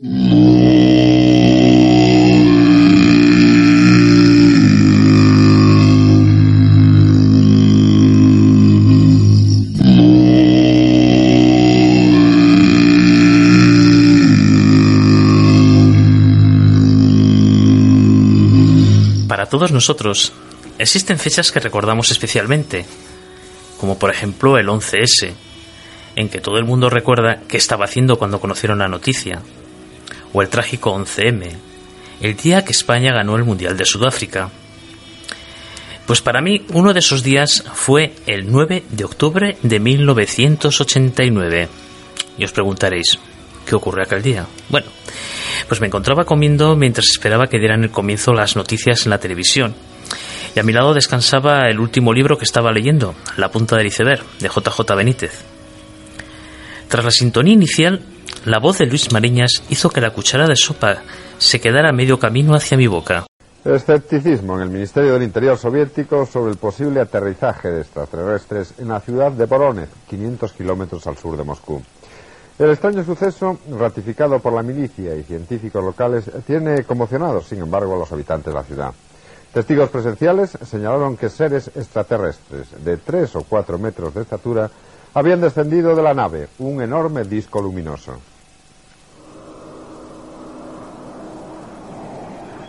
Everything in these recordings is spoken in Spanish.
Para todos nosotros, existen fechas que recordamos especialmente, como por ejemplo el 11S, en que todo el mundo recuerda qué estaba haciendo cuando conocieron la noticia, o el trágico 11M, el día que España ganó el Mundial de Sudáfrica. Pues para mí uno de esos días fue el 9 de octubre de 1989. Y os preguntaréis, ¿qué ocurre aquel día? Bueno, pues me encontraba comiendo mientras esperaba que dieran el comienzo las noticias en la televisión. Y a mi lado descansaba el último libro que estaba leyendo, La punta del iceberg, de JJ Benítez. Tras la sintonía inicial, la voz de Luis Mariñas hizo que la cuchara de sopa se quedara medio camino hacia mi boca. Escepticismo en el Ministerio del Interior soviético sobre el posible aterrizaje de extraterrestres en la ciudad de Voronezh, 500 kilómetros al sur de Moscú. El extraño suceso, ratificado por la milicia y científicos locales, tiene conmocionados, sin embargo, a los habitantes de la ciudad. Testigos presenciales señalaron que seres extraterrestres de tres o cuatro metros de estatura habían descendido de la nave, un enorme disco luminoso.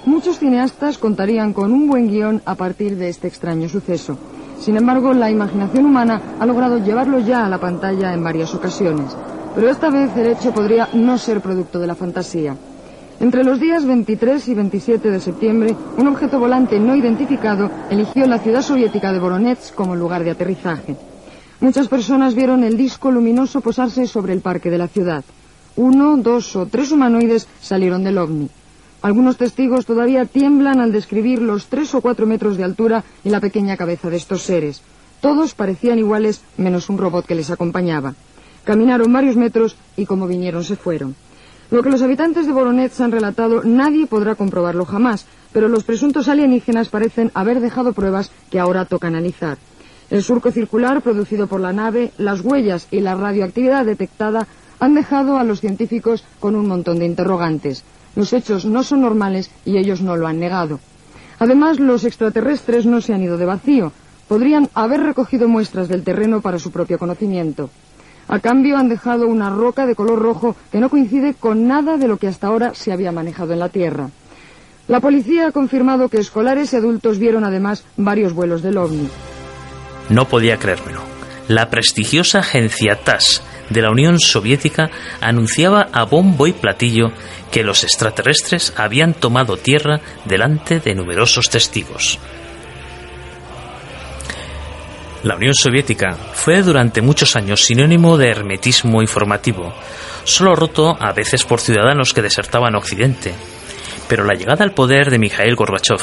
Muchos cineastas contarían con un buen guion a partir de este extraño suceso. Sin embargo, la imaginación humana ha logrado llevarlo ya a la pantalla en varias ocasiones. Pero esta vez el hecho podría no ser producto de la fantasía. Entre los días 23 y 27 de septiembre, un objeto volante no identificado eligió la ciudad soviética de Voronezh como lugar de aterrizaje. Muchas personas vieron el disco luminoso posarse sobre el parque de la ciudad. Uno, dos o tres humanoides salieron del ovni. Algunos testigos todavía tiemblan al describir los tres o cuatro metros de altura y la pequeña cabeza de estos seres. Todos parecían iguales, menos un robot que les acompañaba. Caminaron varios metros y como vinieron se fueron. Lo que los habitantes de Voronezh han relatado nadie podrá comprobarlo jamás, pero los presuntos alienígenas parecen haber dejado pruebas que ahora toca analizar. El surco circular producido por la nave, las huellas y la radioactividad detectada han dejado a los científicos con un montón de interrogantes. Los hechos no son normales y ellos no lo han negado. Además, los extraterrestres no se han ido de vacío. Podrían haber recogido muestras del terreno para su propio conocimiento. A cambio han dejado una roca de color rojo que no coincide con nada de lo que hasta ahora se había manejado en la Tierra. La policía ha confirmado que escolares y adultos vieron además varios vuelos del ovni. No podía creérmelo. La prestigiosa agencia TAS de la Unión Soviética anunciaba a bombo y platillo que los extraterrestres habían tomado tierra delante de numerosos testigos. La Unión Soviética fue durante muchos años sinónimo de hermetismo informativo, solo roto a veces por ciudadanos que desertaban Occidente. Pero la llegada al poder de Mikhail Gorbachev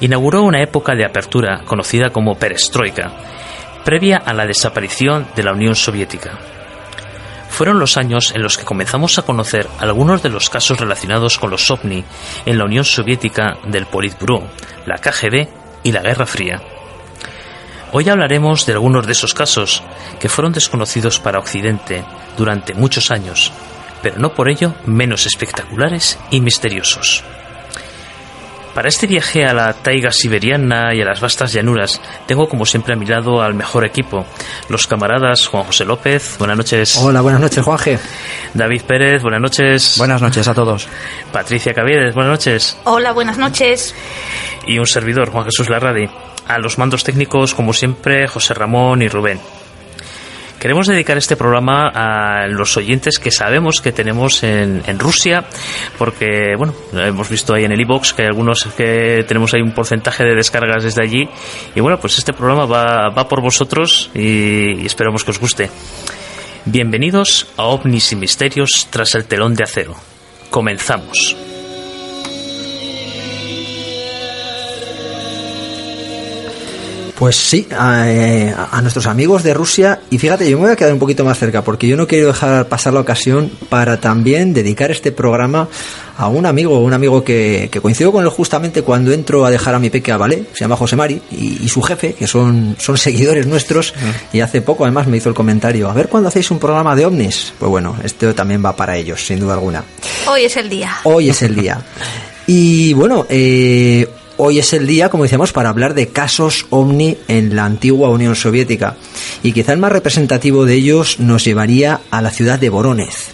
inauguró una época de apertura conocida como perestroika, previa a la desaparición de la Unión Soviética. Fueron los años en los que comenzamos a conocer algunos de los casos relacionados con los ovni en la Unión Soviética del Politburo, la KGB y la Guerra Fría. Hoy hablaremos de algunos de esos casos que fueron desconocidos para Occidente durante muchos años, pero no por ello menos espectaculares y misteriosos. Para este viaje a la taiga siberiana y a las vastas llanuras, tengo como siempre a mi lado al mejor equipo, los camaradas Juan José López, buenas noches. Hola, buenas noches, Juanje. David Pérez, buenas noches. Buenas noches a todos. Patricia Cavieres, buenas noches. Hola, buenas noches. Y un servidor, Juan Jesús Larradi. A los mandos técnicos, como siempre, José Ramón y Rubén. Queremos dedicar este programa a los oyentes que sabemos que tenemos en, Rusia, porque, bueno, hemos visto ahí en el iBox que algunos que tenemos ahí un porcentaje de descargas desde allí. Y bueno, pues este programa va, va por vosotros y, y esperamos que os guste. Bienvenidos a OVNIs y Misterios tras el telón de acero. Comenzamos. Pues sí, eh, a, nuestros amigos de Rusia. Y fíjate, yo me voy a quedar un poquito más cerca porque yo no quiero dejar pasar la ocasión para también dedicar este programa a un amigo, un amigo que, que coincidió con él justamente cuando entro a dejar a mi peque a Ballet, se llama José Mari, y, su jefe, que son, son seguidores nuestros, y hace poco además me hizo el comentario, a ver cuándo hacéis un programa de ovnis. Pues bueno, esto también va para ellos, sin duda alguna. Hoy es el día. Hoy es el día. Y bueno, eh, hoy es el día, como decíamos, para hablar de casos ovni en la antigua Unión Soviética. Y quizá el más representativo de ellos nos llevaría a la ciudad de Voronez.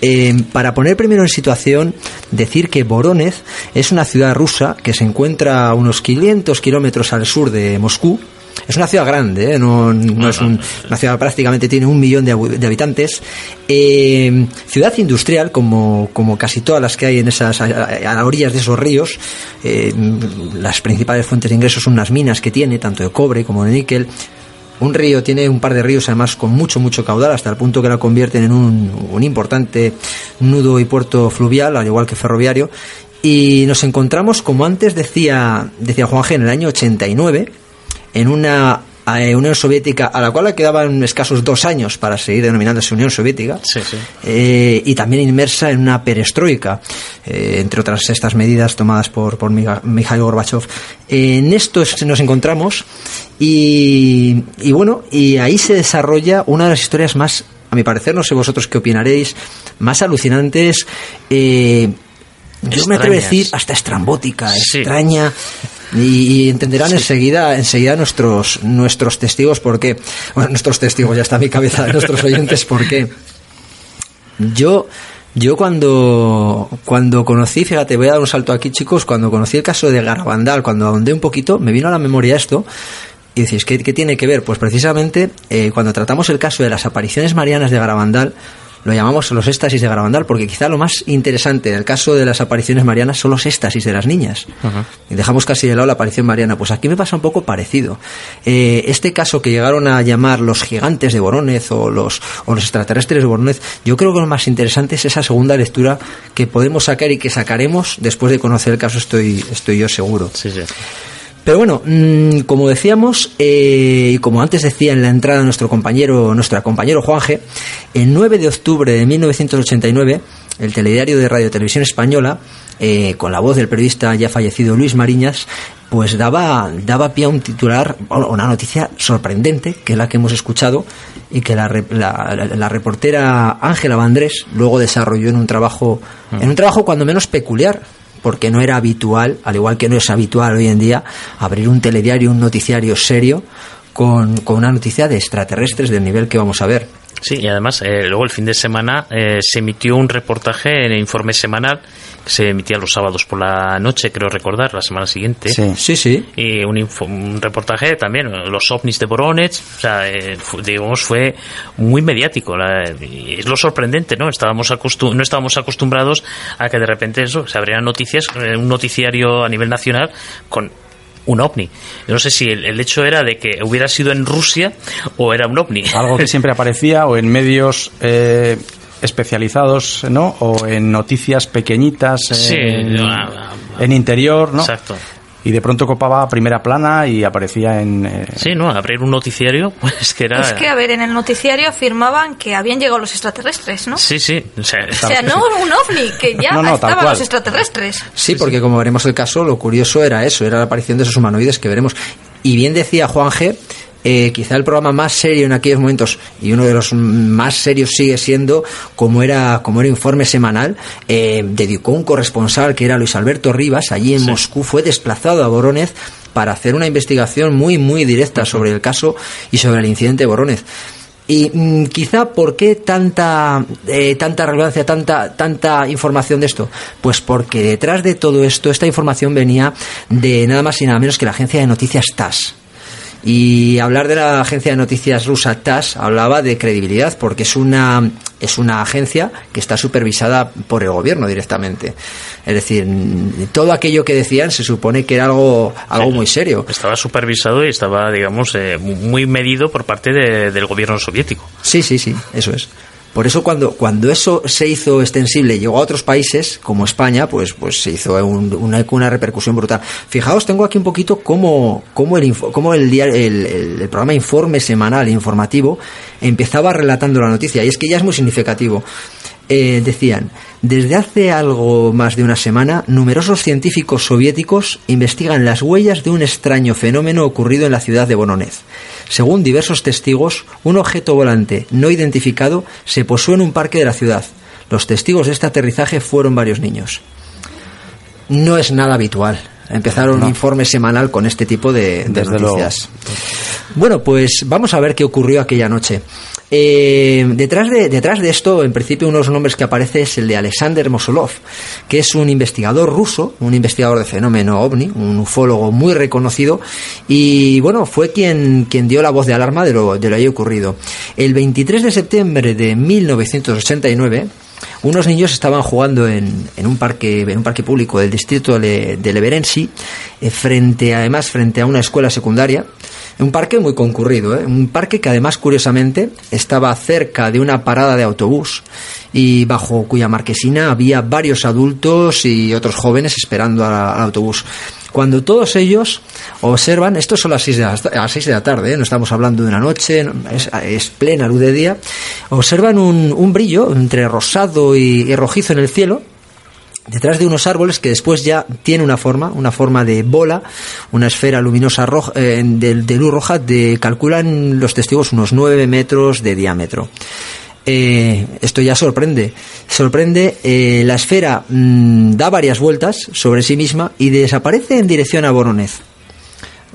Eh, para poner primero en situación, decir que Voronez es una ciudad rusa que se encuentra a unos 500 kilómetros al sur de Moscú, es una ciudad grande, ¿eh? no, es una ciudad prácticamente tiene un millón de, habitantes. Eh, ciudad industrial, como, como casi todas las que hay en esas, a, las orillas de esos ríos. Eh, las principales fuentes de ingresos son las minas que tiene, tanto de cobre como de níquel. Un río tiene un par de ríos además con mucho, mucho caudal, hasta el punto que la convierten en un, un importante nudo y puerto fluvial, al igual que ferroviario. Y nos encontramos, como antes decía, decía Juan G, en el año 89, en una eh, Unión Soviética a la cual le quedaban escasos dos años para seguir denominándose Unión Soviética eh, y también inmersa en una perestroika eh, entre otras estas medidas tomadas por, por Mikhail Gorbachev. En esto nos encontramos y, y bueno y ahí se desarrolla una de las historias más a mi parecer no sé vosotros qué opinaréis más alucinantes yo me atrevo a decir hasta estrambótica, extraña. Y, entenderán enseguida, enseguida nuestros, nuestros testigos porque, bueno, nuestros testigos, ya está mi cabeza de nuestros oyentes porque yo, yo cuando, cuando conocí, fíjate, voy a dar un salto aquí chicos, cuando conocí el caso de Garabandal, cuando ahondé un poquito, me vino a la memoria esto, y decís, ¿qué, qué tiene que ver? Pues precisamente eh, cuando tratamos el caso de las apariciones marianas de Garabandal, lo llamamos los éxtasis de Garabandal, porque quizá lo más interesante en el caso de las apariciones marianas son los éxtasis de las niñas. Y dejamos casi de lado la aparición mariana. Pues aquí me pasa un poco parecido. Eh, este caso que llegaron a llamar los gigantes de Boronez o los, o los extraterrestres de Boronez, yo creo que lo más interesante es esa segunda lectura que podemos sacar y que sacaremos después de conocer el caso, estoy, estoy yo seguro. Sí, sí. Pero bueno, mm, como decíamos, eh, y como antes decía en la entrada nuestro compañero, nuestro compañero Juanje, el 9 de octubre de 1989, el telediario de Radio Televisión Española, eh, con la voz del periodista ya fallecido Luis Mariñas, pues daba, daba pie a un titular, una noticia sorprendente, que es la que hemos escuchado, y que la, la, reportera Ángela Vandrés luego desarrolló en un trabajo, en un trabajo cuando menos peculiar, porque no era habitual, al igual que no es habitual hoy en día, abrir un telediario, un noticiario serio con, con una noticia de extraterrestres del nivel que vamos a ver. Sí, y además eh, luego el fin de semana eh, se emitió un reportaje en el informe semanal que se emitía los sábados por la noche, creo recordar, la semana siguiente. Sí, sí. sí. Y un, un, reportaje también, los ovnis de Boronets, o sea, eh, digamos, fue muy mediático. y es lo sorprendente, ¿no? Estábamos no estábamos acostumbrados a que de repente eso, se abrieran noticias, un noticiario a nivel nacional con un ovni. no sé si el, hecho era de que hubiera sido en Rusia o era un ovni. Algo que siempre aparecía o en medios eh, especializados, ¿no? O en noticias pequeñitas en, en interior, ¿no? Exacto y de pronto copaba primera plana y aparecía en... Eh, sí, ¿no? Abrir un noticiario, pues que era... Es que, a ver, en el noticiario afirmaban que habían llegado los extraterrestres, ¿no? Sí, sí. O sea, no un ovni, que ya estaban los extraterrestres. Sí, porque como veremos el caso, lo curioso era eso, era la aparición de esos humanoides que veremos. Y bien decía Juan G eh, quizá el programa más serio en aquellos momentos y uno de los más serios sigue siendo como era como era informe semanal eh, dedicó un corresponsal que era Luis Alberto Rivas allí en Moscú fue desplazado a Boronez para hacer una investigación muy muy directa sobre el caso y sobre el incidente de Boronez. Y mm, quizá por qué tanta eh, tanta relevancia, tanta tanta información de esto, pues porque detrás de todo esto esta información venía de nada más y nada menos que la agencia de noticias TAS. Y hablar de la agencia de noticias rusa TAS hablaba de credibilidad porque es una es una agencia que está supervisada por el gobierno directamente. Es decir, todo aquello que decían se supone que era algo algo muy serio. Estaba supervisado y estaba, digamos, eh, muy medido por parte del gobierno soviético. Sí, sí, sí, eso es. Por eso cuando, cuando eso se hizo extensible y llegó a otros países, como España, pues, pues se hizo una, una, repercusión brutal. Fijaos, tengo aquí un poquito cómo, cómo, el, cómo el, el, el, programa Informe Semanal Informativo empezaba relatando la noticia. Y es que ya es muy significativo. Eh, decían, desde hace algo más de una semana, numerosos científicos soviéticos investigan las huellas de un extraño fenómeno ocurrido en la ciudad de Bononez. Según diversos testigos, un objeto volante no identificado se posó en un parque de la ciudad. Los testigos de este aterrizaje fueron varios niños. No es nada habitual empezar un informe semanal con este tipo de, noticias. Bueno, pues vamos a ver qué ocurrió aquella noche. Eh, detrás, de, detrás de esto, en principio, uno de los nombres que aparece es el de Alexander Mosolov, que es un investigador ruso, un investigador de fenómeno ovni, un ufólogo muy reconocido, y bueno, fue quien, quien dio la voz de alarma de lo, de lo ahí ocurrido. El 23 de septiembre de 1989, unos niños estaban jugando en, en, un parque en un parque público del distrito de, de Leverensi eh, frente además frente a una escuela secundaria un parque muy concurrido, ¿eh? un parque que además, curiosamente, estaba cerca de una parada de autobús y bajo cuya marquesina había varios adultos y otros jóvenes esperando al, autobús. Cuando todos ellos observan, esto son las 6 de la, a las seis de la tarde, ¿eh? no estamos hablando de una noche, es, plena luz de día, observan un, un brillo entre rosado y rojizo en el cielo, detrás de unos árboles que después ya tiene una forma, una forma de bola, una esfera luminosa roja, eh, de, luz roja, de, calculan los testigos unos 9 metros de diámetro. Eh, esto ya sorprende. Sorprende, eh, la esfera mm, da varias vueltas sobre sí misma y desaparece en dirección a Boronez.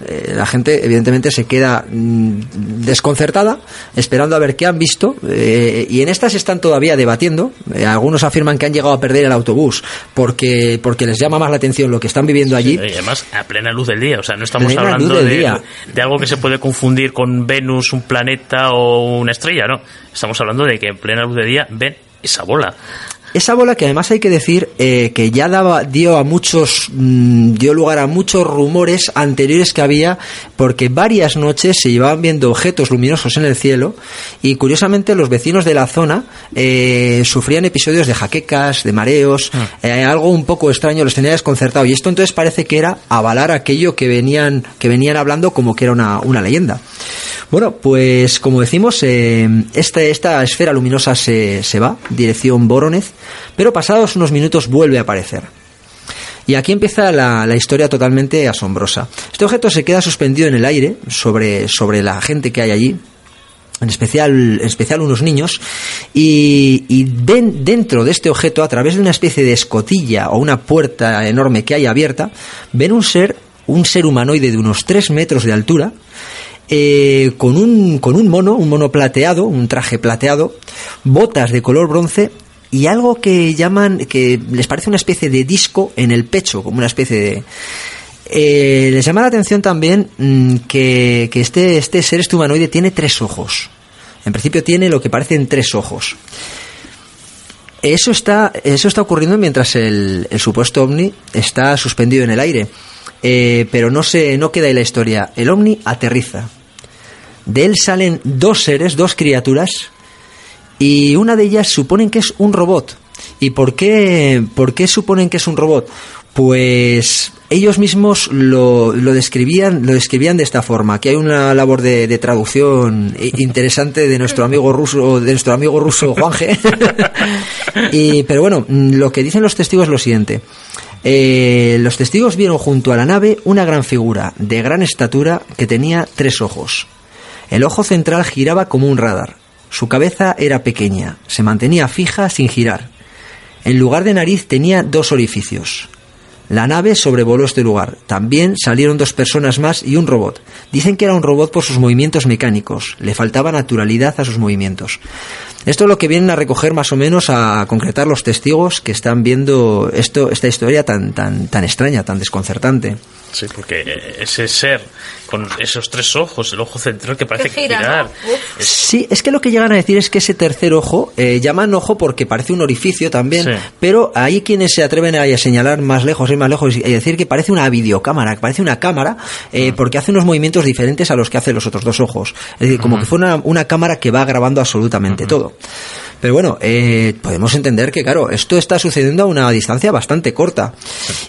Eh, la gente evidentemente se queda mm, desconcertada esperando a ver qué han visto eh, y en estas están todavía debatiendo. Eh, algunos afirman que han llegado a perder el autobús porque porque les llama más la atención lo que están viviendo allí. y además a plena luz del día o sea no estamos hablando de, de, algo que se puede confundir con Venus un planeta o una estrella no. Estamos hablando de que en plena luz del día ven esa bola esa bola que además hay que decir eh, que ya daba, dio a muchos, mm, dio lugar a muchos rumores anteriores que había, porque varias noches se llevaban viendo objetos luminosos en el cielo y curiosamente los vecinos de la zona eh, sufrían episodios de jaquecas, de mareos, ah. eh, algo un poco extraño los tenía desconcertado y esto entonces parece que era avalar aquello que venían, que venían hablando como que era una, una leyenda. Bueno, pues como decimos, esta, esta esfera luminosa se, se va, dirección Boronez, pero pasados unos minutos vuelve a aparecer. Y aquí empieza la, historia totalmente asombrosa. Este objeto se queda suspendido en el aire sobre, sobre la gente que hay allí, en especial, en especial unos niños, y, y, dentro de este objeto, a través de una especie de escotilla o una puerta enorme que hay abierta, ven un ser, un ser humanoide de unos 3 metros de altura, eh, con, un, con un mono, un mono plateado, un traje plateado, botas de color bronce y algo que llaman, que les parece una especie de disco en el pecho, como una especie de... Eh, les llama la atención también mm, que, que, este, este ser, este humanoide, tiene tres ojos. En principio tiene lo que parecen tres ojos. Eso está, eso está ocurriendo mientras el, supuesto ovni está suspendido en el aire. Eh, pero no, se, no queda ahí la historia. El ovni aterriza. De él salen dos seres, dos criaturas, y una de ellas suponen que es un robot. ¿Y por qué, por qué suponen que es un robot? Pues ellos mismos lo, lo, describían lo describían de esta forma que hay una labor de, traducción interesante de nuestro amigo ruso de nuestro amigo ruso Juanje y pero bueno lo que dicen los testigos es lo siguiente eh, los testigos vieron junto a la nave una gran figura de gran estatura que tenía tres ojos el ojo central giraba como un radar su cabeza era pequeña, se mantenía fija sin girar. En lugar de nariz tenía dos orificios. La nave sobrevoló este lugar. También salieron dos personas más y un robot. Dicen que era un robot por sus movimientos mecánicos. Le faltaba naturalidad a sus movimientos. Esto es lo que vienen a recoger más o menos a concretar los testigos que están viendo esto, esta historia tan, tan, tan extraña, tan desconcertante. Sí, porque ese ser con esos tres ojos, el ojo central que parece girar. Sí, es que lo que llegan a decir es que ese tercer ojo, eh, llaman ojo porque parece un orificio también, pero hay quienes se atreven a, señalar más lejos en más lejos y decir que parece una videocámara, que parece una cámara, eh, porque hace unos movimientos diferentes a los que hacen los otros dos ojos. Es decir, como que una, una cámara que va grabando absolutamente todo. Pero bueno, eh, podemos entender que, claro, esto está sucediendo a una distancia bastante corta.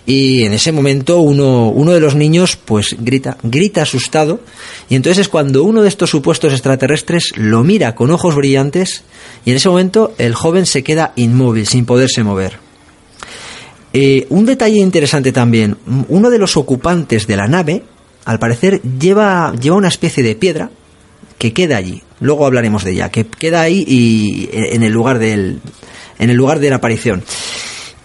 Y en ese momento uno, uno de los niños, pues grita, grita asustado. Y entonces es cuando uno de estos supuestos extraterrestres lo mira con ojos brillantes. Y en ese momento el joven se queda inmóvil, sin poderse mover. Eh, un detalle interesante también, uno de los ocupantes de la nave, al parecer, lleva, lleva una especie de piedra que queda allí. Luego hablaremos de ella, que queda ahí y eh, en el lugar del, en el lugar de la aparición.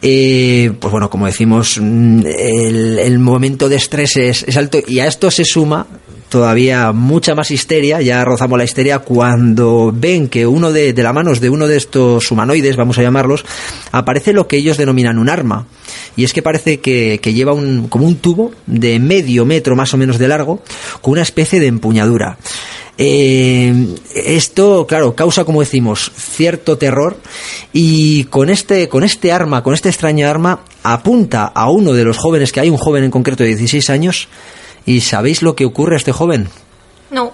Eh, pues bueno, como decimos, mm, el, momento de estrés es, alto y a esto se suma todavía mucha más histeria, ya rozamos la histeria, cuando ven que uno de, de la manos de uno de estos humanoides, vamos a llamarlos, aparece lo que ellos denominan un arma. Y es que parece que, que lleva un, como un tubo de medio metro más o menos de largo, con una especie de empuñadura. Eh, esto, claro, causa, como decimos, cierto terror y con este, con este arma, con este extraño arma, apunta a uno de los jóvenes, que hay un joven en concreto de 16 años, ¿y sabéis lo que ocurre a este joven? No.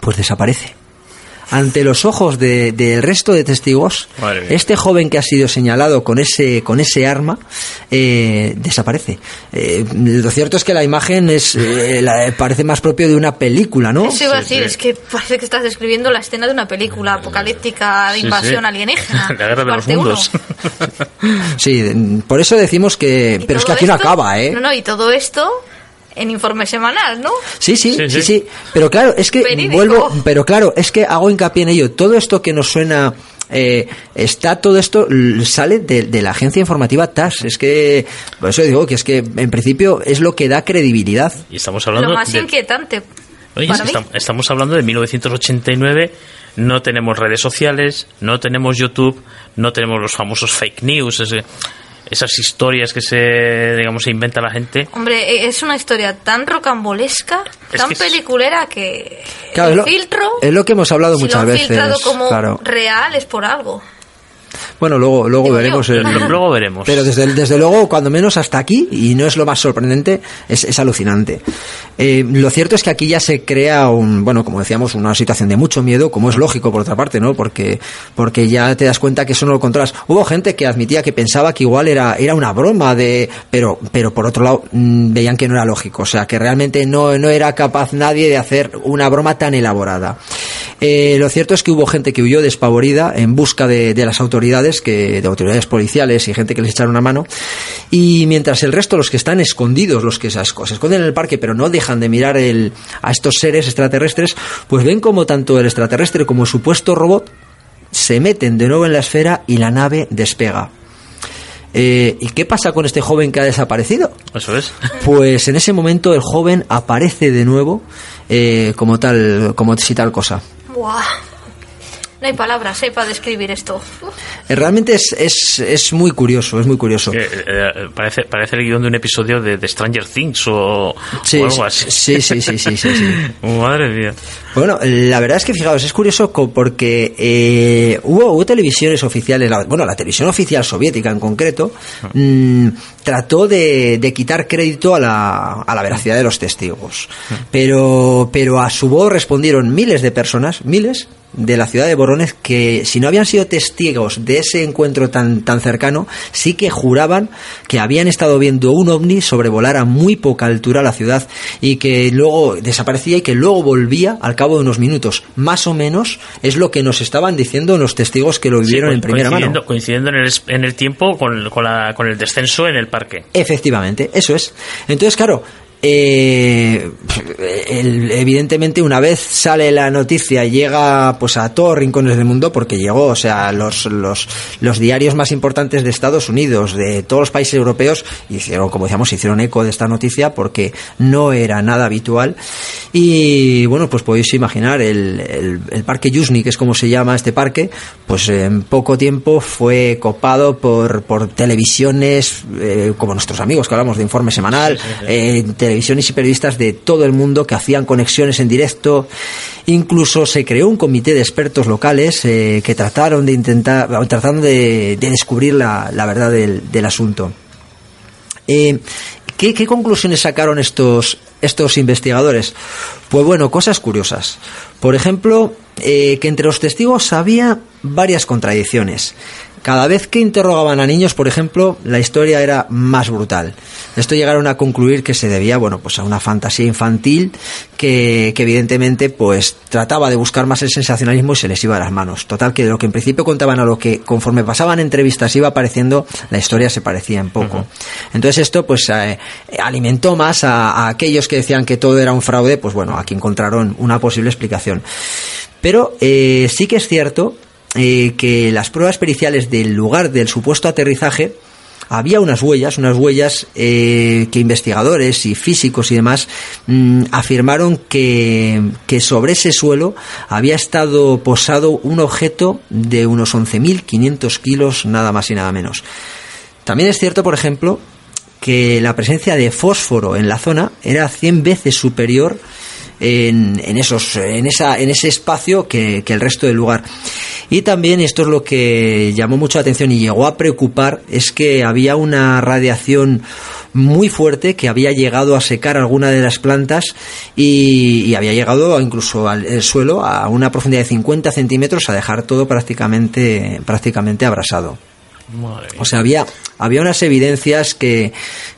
Pues desaparece ante los ojos del de, resto de testigos, este joven que ha sido señalado con ese, con ese arma eh, desaparece. Eh, lo cierto es que la imagen es eh, la, parece más propio de una película, ¿no? Eso iba a decir, sí, sí. es que parece que estás describiendo la escena de una película apocalíptica de invasión sí, alienígena. La guerra de los mundos. sí, por eso decimos que... Pero es que aquí esto, no acaba, ¿eh? No, no, y todo esto en informe semanal, ¿no? Sí, sí, sí, sí, sí. Pero claro, es que Verídico. vuelvo, pero claro, es que hago hincapié en ello. Todo esto que nos suena eh, está todo esto sale de, de, la agencia informativa TAS. Es que, por eso digo que es que en principio es lo que da credibilidad. Y estamos hablando Lo más de... inquietante. Oye, estamos, estamos hablando de 1989. No tenemos redes sociales, no tenemos YouTube, no tenemos los famosos fake news. Esas historias que se digamos se inventa la gente hombre es una historia tan rocambolesca Es tan que peliculera que Claro, el es lo- filtro es lo que hemos hablado si muchas lo han veces, filtrado como claro. real es por algo Bueno, luego, luego veremos. el- luego veremos Pero desde, desde luego, cuando menos hasta aquí, y no es lo más sorprendente, es, es alucinante. Eh, lo cierto es que aquí ya se crea un, bueno, como decíamos, una situación de mucho miedo, como es lógico por otra parte, ¿no? Porque, porque ya te das cuenta que eso no lo controlas. Hubo gente que admitía que pensaba que igual era, era una broma de, pero, pero por otro lado, mm, veían que no era lógico. O sea, que realmente no, no era capaz nadie de hacer una broma tan elaborada. Eh, lo cierto es que hubo gente que huyó despavorida en busca de, de las autoridades, que, de autoridades policiales y gente que les echaron una mano. Y mientras el resto, los que están escondidos, los que se, asco- se esconden en el parque, pero no dejan de mirar el, a estos seres extraterrestres, pues ven como tanto el extraterrestre como el supuesto robot se meten de nuevo en la esfera y la nave despega. Eh, ¿Y qué pasa con este joven que ha desaparecido? eso es Pues en ese momento el joven aparece de nuevo eh, como tal, como si tal cosa. Buah. No hay palabras eh, para describir esto. Eh, Realmente es, es, es muy curioso, es muy curioso. Eh, eh, parece parece el guion de un episodio de, de Stranger Things o, Sí, o algo así sí, sí, sí, sí, sí, sí. madre mía Bueno, la verdad es que fijaos, es curioso porque eh, hubo, hubo televisiones oficiales, la- bueno, la televisión oficial soviética en concreto, mm, trató de, de quitar crédito a la, a la veracidad de los testigos. Pero, pero a su voz respondieron miles de personas, miles, de la ciudad de Voronezh que si no habían sido testigos de ese encuentro tan, tan cercano, sí que juraban que habían estado viendo un ovni sobrevolar a muy poca altura la ciudad y que luego desaparecía y que luego volvía al cabo de unos minutos. Más o menos es lo que nos estaban diciendo los testigos que lo vivieron co- en primera coincidiendo, mano. coincidiendo en el, en el tiempo con, con, la- con el descenso en el parque Efectivamente, eso es. Entonces, claro, eh, el- evidentemente una vez sale la noticia llega pues a todos los rincones del mundo porque llegó, o sea, los, los, los diarios más importantes de Estados Unidos, de todos los países europeos, hicieron, como decíamos, hicieron eco de esta noticia porque no era nada habitual. Y bueno, pues podéis imaginar, el, el, el parque Yuzny, que es como se llama este parque, pues en poco tiempo fue copado por, por televisiones, eh, como nuestros amigos que hablamos de informe semanal, eh, televisiones y periodistas de todo el mundo que hacían conexiones en directo. Incluso se creó un comité de expertos locales eh, que trataron de intentar, trataron de, de descubrir la, la verdad del, asunto. Eh, ¿qué, conclusiones sacaron estos, estos investigadores? Pues bueno, cosas curiosas. Por ejemplo, eh, que entre los testigos había varias contradicciones. Cada vez que interrogaban a niños, por ejemplo, la historia era más brutal. Esto llegaron a concluir que se debía, bueno, pues a una fantasía infantil que, evidentemente pues trataba de buscar más el sensacionalismo y se les iba a las manos. Total que de lo que en principio contaban a lo que conforme pasaban entrevistas iba apareciendo, la historia se parecía en poco. Entonces esto pues eh, alimentó más a, aquellos que decían que todo era un fraude, pues bueno, aquí encontraron una posible explicación. Pero eh, sí que es cierto eh, que las pruebas periciales del lugar del supuesto aterrizaje había unas huellas, unas huellas eh, que investigadores y físicos y demás mm, afirmaron que, que, sobre ese suelo había estado posado un objeto de unos 11.500 kilos, nada más y nada menos. También es cierto, por ejemplo, que la presencia de fósforo en la zona era 100 veces superior en, esos, en, esa, en ese espacio que, que, el resto del lugar. Y también, esto es lo que llamó mucho la atención y llegó a preocupar, es que había una radiación muy fuerte que había llegado a secar alguna de las plantas y, y había llegado incluso al suelo a una profundidad de 50 centímetros a dejar todo prácticamente, prácticamente abrasado. O sea, había, había unas evidencias que,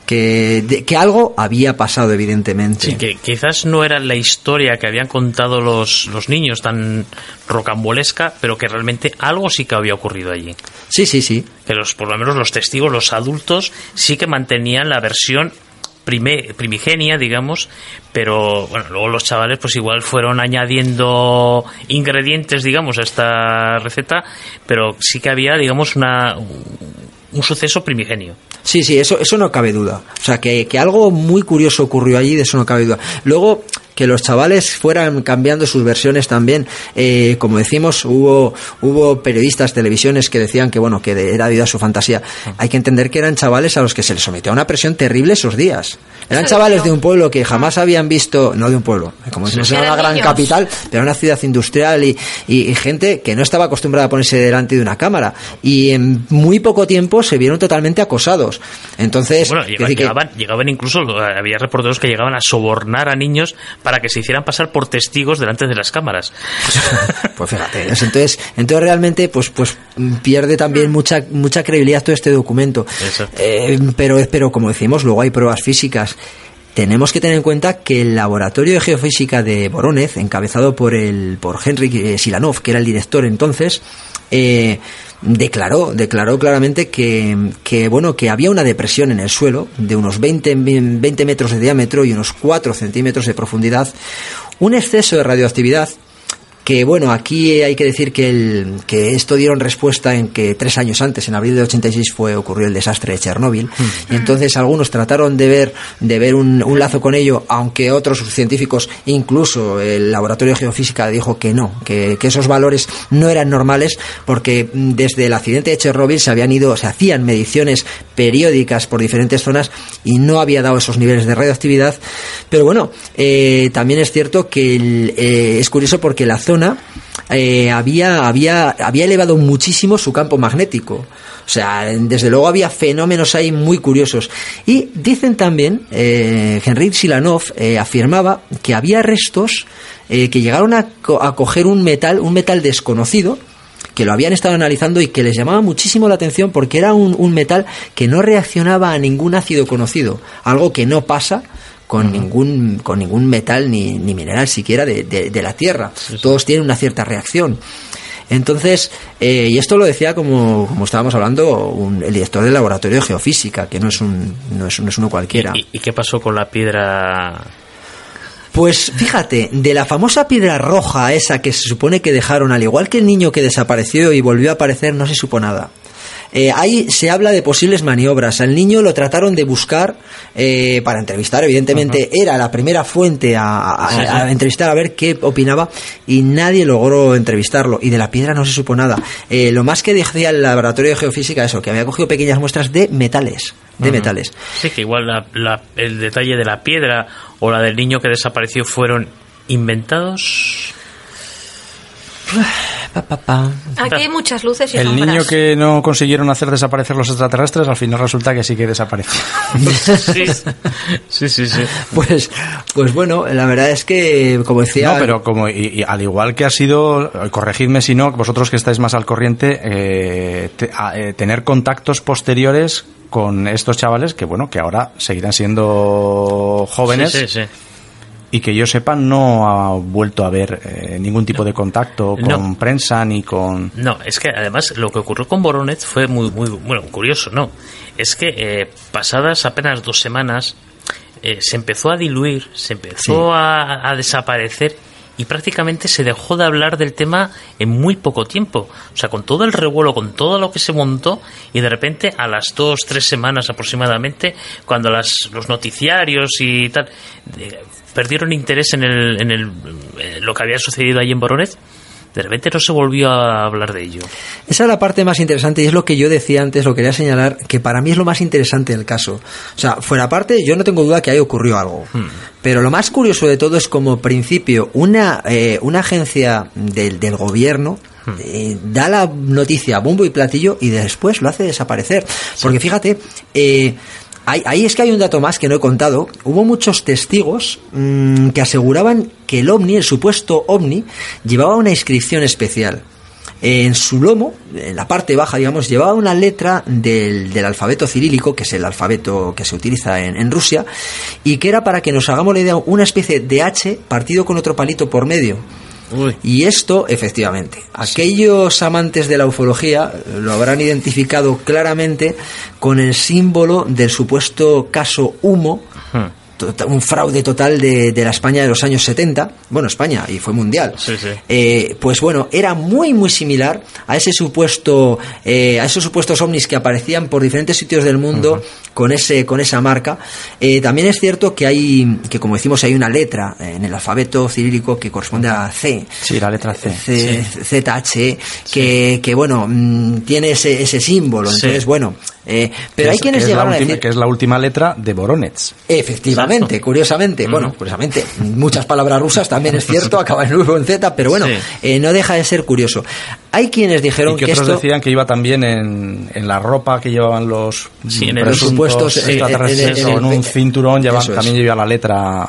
que, que algo había pasado, evidentemente. Sí, que quizás no era la historia que habían contado los, los niños tan rocambolesca, pero que realmente algo sí que había ocurrido allí. Sí, sí, sí. Que los, por lo menos los testigos, los adultos, sí que mantenían la versión primigenia, digamos, pero bueno, luego los chavales pues igual fueron añadiendo ingredientes, digamos, a esta receta, pero sí que había, digamos, una, un suceso primigenio. Sí, sí, eso, eso no cabe duda. O sea, que, que algo muy curioso ocurrió allí, de eso no cabe duda. Luego, que los chavales fueran cambiando sus versiones también. Eh, como decimos, hubo, hubo periodistas, televisiones que decían que, bueno, que era debido a su fantasía. Hay que entender que eran chavales a los que se les sometió a una presión terrible esos días. Eran chavales de un pueblo que jamás habían visto, no de un pueblo, como si no era una gran capital, pero una ciudad industrial y, y, gente que no estaba acostumbrada a ponerse delante de una cámara. Y en muy poco tiempo se vieron totalmente acosados. Entonces, bueno, llegaban, llegaban incluso, había reporteros que llegaban a sobornar a niños para que se hicieran pasar por testigos delante de las cámaras. pues fíjate, entonces, entonces realmente pues, pues pierde también mm. mucha, mucha credibilidad todo este documento. Eh, pero, pero como decimos, luego hay pruebas físicas tenemos que tener en cuenta que el laboratorio de geofísica de Voronezh, encabezado por el por Henry Silanov, que era el director entonces, eh, declaró, declaró claramente que, que, bueno, que había una depresión en el suelo de unos 20, 20 metros de diámetro y unos 4 centímetros de profundidad, un exceso de radioactividad que bueno, aquí hay que decir que, el, que esto dieron respuesta en que tres años antes, en abril de 86, fue, ocurrió el desastre de Chernóbil. Y entonces algunos trataron de ver, de ver un, un, lazo con ello, aunque otros científicos, incluso el Laboratorio de Geofísica, dijo que no, que, que esos valores no eran normales, porque desde el accidente de Chernóbil se habían ido, se hacían mediciones periódicas por diferentes zonas y no había dado esos niveles de radioactividad. Pero bueno, eh, también es cierto que eh, es curioso porque la zona eh, había, había, había elevado muchísimo su campo magnético. O sea, desde luego había fenómenos ahí muy curiosos. Y dicen también, eh, Henry Silanov eh, afirmaba que había restos que llegaron a, coger un metal, un metal desconocido, que lo habían estado analizando y que les llamaba muchísimo la atención porque era un, un, metal que no reaccionaba a ningún ácido conocido, algo que no pasa con ningún con ningún metal ni, ni mineral siquiera de, de, la Tierra. Todos tienen una cierta reacción. Entonces, eh, y esto lo decía como, como estábamos hablando el director del laboratorio de geofísica, que no es un no es, no es uno cualquiera. ¿Y, qué pasó con la piedra pues fíjate, de la famosa piedra roja esa que se supone que dejaron, al igual que el niño que desapareció y volvió a aparecer, no se supo nada. Eh, ahí se habla de posibles maniobras. Al niño lo trataron de buscar eh, para entrevistar, evidentemente era la primera fuente a, entrevistar a ver qué opinaba y nadie logró entrevistarlo. Y de la piedra no se supo nada. Eh, lo más que decía el laboratorio de geofísica, eso, que había cogido pequeñas muestras de metales. De metales. Sí, que igual el detalle de la piedra o la del niño que desapareció fueron inventados. Aquí hay muchas luces y El sombras. niño que no consiguieron hacer desaparecer los extraterrestres, al final resulta que sí que desapareció. Sí, sí, sí. sí. Pues, pues bueno, la verdad es que, como decía... No, pero como y, y al igual que ha sido, corregidme si no, vosotros que estáis más al corriente, eh, te- a- eh, tener contactos posteriores con estos chavales que bueno, que ahora seguirán siendo jóvenes Sí, sí, sí. Y que yo sepa no ha vuelto a haber eh, ningún tipo de contacto con No. prensa ni con No, es que además lo que ocurrió con Boronet fue muy, muy, bueno, curioso, ¿no? Es que eh, pasadas apenas dos semanas eh, se empezó a diluir, se empezó a, a desaparecer y prácticamente se dejó de hablar del tema en muy poco tiempo. O sea, con todo el revuelo, con todo lo que se montó y de repente a las dos, tres semanas aproximadamente, cuando las, los noticiarios y tal perdieron interés en, el, en el, eh, lo que había sucedido ahí en Boronet, de repente no se volvió a hablar de ello. Esa es la parte más interesante y es lo que yo decía antes, lo quería señalar, que para mí es lo más interesante del caso. O sea, fuera parte, yo no tengo duda que ahí ocurrió algo. Pero lo más curioso de todo es como principio una, eh, una agencia del, del gobierno eh, da la noticia a bombo y platillo y después lo hace desaparecer. Porque fíjate, eh, Ahí, es que hay un dato más que no he contado. Hubo muchos testigos mm, que aseguraban que el ovni, el supuesto ovni, llevaba una inscripción especial. En su lomo, en la parte baja, digamos, llevaba una letra del, del alfabeto cirílico, que es el alfabeto que se utiliza en, en Rusia, y que era para que nos hagamos la idea, una especie de H partido con otro palito por medio. Y esto, efectivamente, aquellos amantes de la ufología eh, lo habrán identificado claramente con el símbolo del supuesto caso Humo, un fraude total de, de la España de los años 70, bueno, España, y fue mundial. Sí, sí. Eh, pues bueno, era muy, muy similar a ese supuesto, eh, a esos supuestos ovnis que aparecían por diferentes sitios del mundo con ese, con esa marca. Eh, también es cierto que hay, que como decimos, hay una letra en el alfabeto cirílico que corresponde a C. Sí, la letra C. C- ZH, que, que bueno, mm, tiene ese, ese símbolo. Sí. Entonces, bueno, eh, pero que hay es- quienes llegaron a decir. que es la última letra de Boronets. Efectivamente, Exacto. curiosamente, bueno, curiosamente, muchas palabras rusas también es cierto, acaban en o en Z, pero bueno, Sí. eh, no deja de ser curioso. Hay quienes dijeron Y que que otros esto... decían que iba también en, en la ropa que llevaban los Sí, en presuntos en- extraterrestres en- en o en el- un cinturón es. también lleva la letra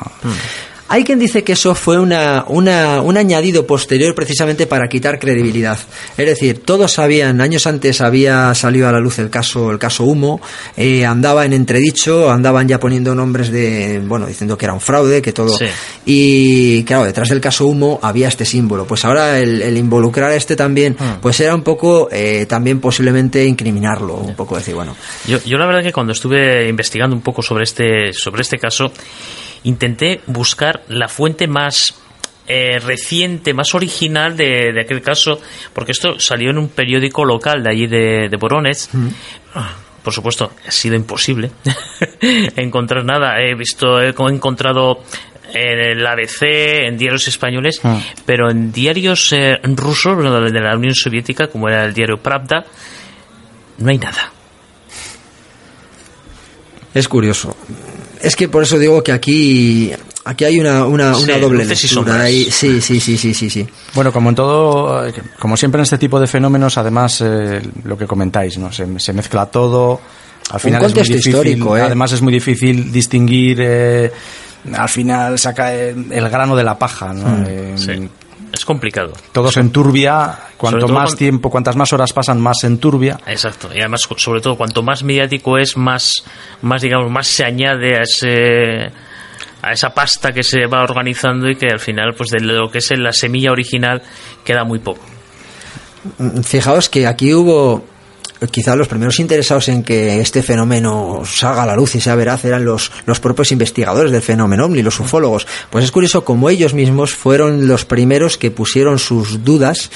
Hay quien dice que eso fue una, una, un añadido posterior precisamente para quitar credibilidad. Es decir, todos sabían, años antes había salido a la luz el caso, el caso Humo, eh, andaba en entredicho, andaban ya poniendo nombres de, bueno, diciendo que era un fraude, que todo. Sí. Y claro, detrás del caso Humo había este símbolo. Pues ahora el, el involucrar a este también, pues era un poco, eh, también posiblemente incriminarlo, un poco decir, bueno, Yo, yo la verdad que cuando estuve investigando un poco sobre este, sobre este caso, intenté buscar la fuente más eh, reciente, más original de, de aquel caso, porque esto salió en un periódico local de allí de, de Boronez. Ah, Por supuesto, ha sido imposible encontrar nada. He visto, he encontrado en el ABC, en diarios españoles, Ah. pero en diarios eh, rusos, de la Unión Soviética, como era el diario Pravda, no hay nada. Es curioso. Es que por eso digo que aquí aquí hay una, una, Sí, una doble lectura. Ahí- sí, sí, sí, sí, sí, sí. Bueno, como en todo, eh, como siempre en este tipo de fenómenos, además eh, lo que comentáis, ¿no? Se, se mezcla todo. Al Un final es muy contexto difícil, histórico, ¿eh? además es muy difícil distinguir. eh, al final saca el, el grano de la paja, ¿no? Mm, Eh, Sí. Es complicado. Todo se enturbia. Cuanto más cuan- tiempo, cuantas más horas pasan, más se enturbia. Exacto. Y además, sobre todo, cuanto más mediático es, más, más digamos, más se añade a ese a esa pasta que se va organizando y que al final, pues de lo que es la semilla original, queda muy poco. Mm, Fijaos que aquí hubo quizá los primeros interesados en que este fenómeno salga a la luz y sea veraz eran los, los propios investigadores del fenómeno OVNI, los ufólogos. Pues es curioso como ellos mismos fueron los primeros que pusieron sus dudas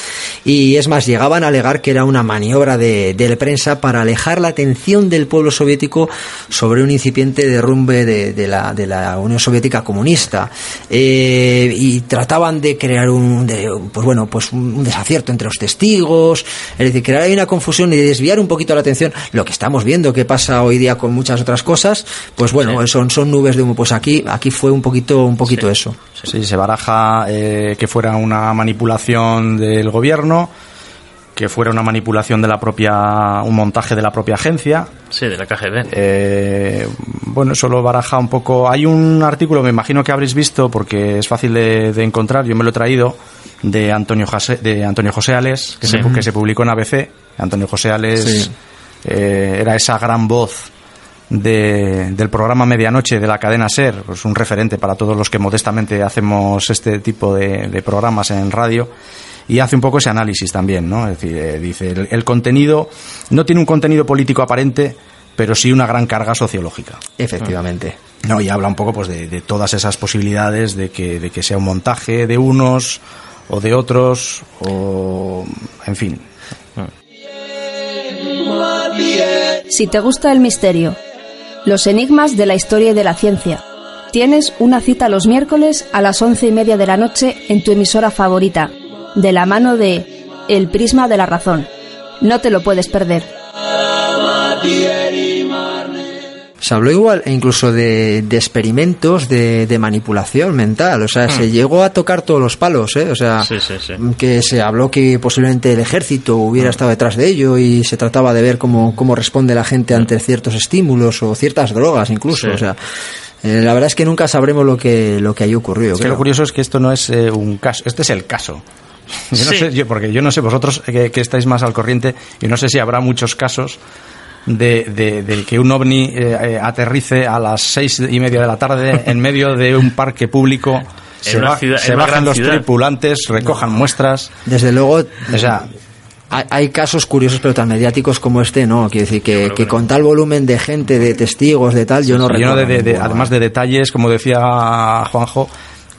y es más, llegaban a alegar que era una maniobra de, de la prensa para alejar la atención del pueblo soviético sobre un incipiente derrumbe de, de la, de la Unión Soviética comunista. Eh, y trataban de crear un, de, pues bueno, pues un desacierto entre los testigos, es decir, crear una confusión y desviar desviar un poquito la atención, lo que estamos viendo que pasa hoy día con muchas otras cosas, pues bueno, son, son nubes de humo. Pues aquí, aquí fue un poquito, un poquito eso. Sí, se baraja eh, que fuera una manipulación del gobierno que fuera una manipulación de la propia, un montaje de la propia agencia. Sí, de la KGB. Eh, bueno, eso lo baraja un poco. Hay un artículo, me imagino que habréis visto, porque es fácil de, encontrar, yo me lo he traído, de Antonio José, de Antonio José Ales, que, se, que se publicó en ABC. Antonio José Ales eh, era esa gran voz de, del programa Medianoche de la cadena Ser, pues un referente para todos los que modestamente hacemos este tipo de, de programas en radio y hace un poco ese análisis también, ¿no? Es decir, eh, dice, el, contenido no tiene un contenido político aparente, pero sí una gran carga sociológica. Efectivamente. No, y habla un poco pues de, todas esas posibilidades de que, de que sea un montaje de unos o de otros, o en fin. Si te gusta el misterio, los enigmas de la historia y de la ciencia, tienes una cita los miércoles a las once y media de la noche en tu emisora favorita de la mano de El Prisma de la Razón. No te lo puedes perder. Se habló igual incluso de, experimentos de, manipulación mental, o sea, se hmm. llegó a tocar todos los palos, ¿eh? o sea, que se habló que posiblemente el ejército hubiera hmm. estado detrás de ello y se trataba de ver cómo, cómo responde la gente ante hmm. ciertos estímulos o ciertas drogas incluso, o sea, eh, la verdad es que nunca sabremos lo que, lo que haya ocurrido. Es que lo curioso es que esto no es eh, un caso, este es el caso. Yo no sé, porque yo no sé, vosotros que, estáis más al corriente, y no sé si habrá muchos casos de, de, que un ovni eh, eh, aterrice a las seis y media de la tarde en medio de un parque público. se, bajan los tripulantes, recojan muestras. Desde luego, o sea, hay, casos curiosos pero tan mediáticos como este, ¿no? Quiere decir que, que, con tal volumen de gente, de testigos, de tal, yo no recuerdo. además de detalles, como decía Juanjo,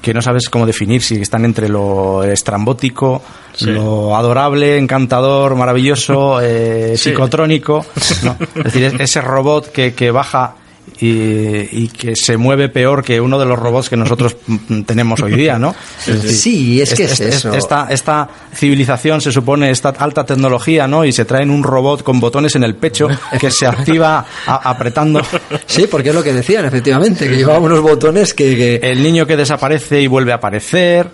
que no sabes cómo definir si están entre lo estrambótico, lo adorable, encantador, maravilloso, eh, psicotrónico. Es decir, ese robot que, que baja y, que se mueve peor que uno de los robots que nosotros tenemos hoy día, ¿no? sí, es que es, eso. Esta, esta civilización se supone esta alta tecnología, ¿no? Y se traen un robot con botones en el pecho que se activa apretando. Sí, porque es lo que decían, efectivamente, que llevaba unos botones que... El niño que desaparece y vuelve a aparecer.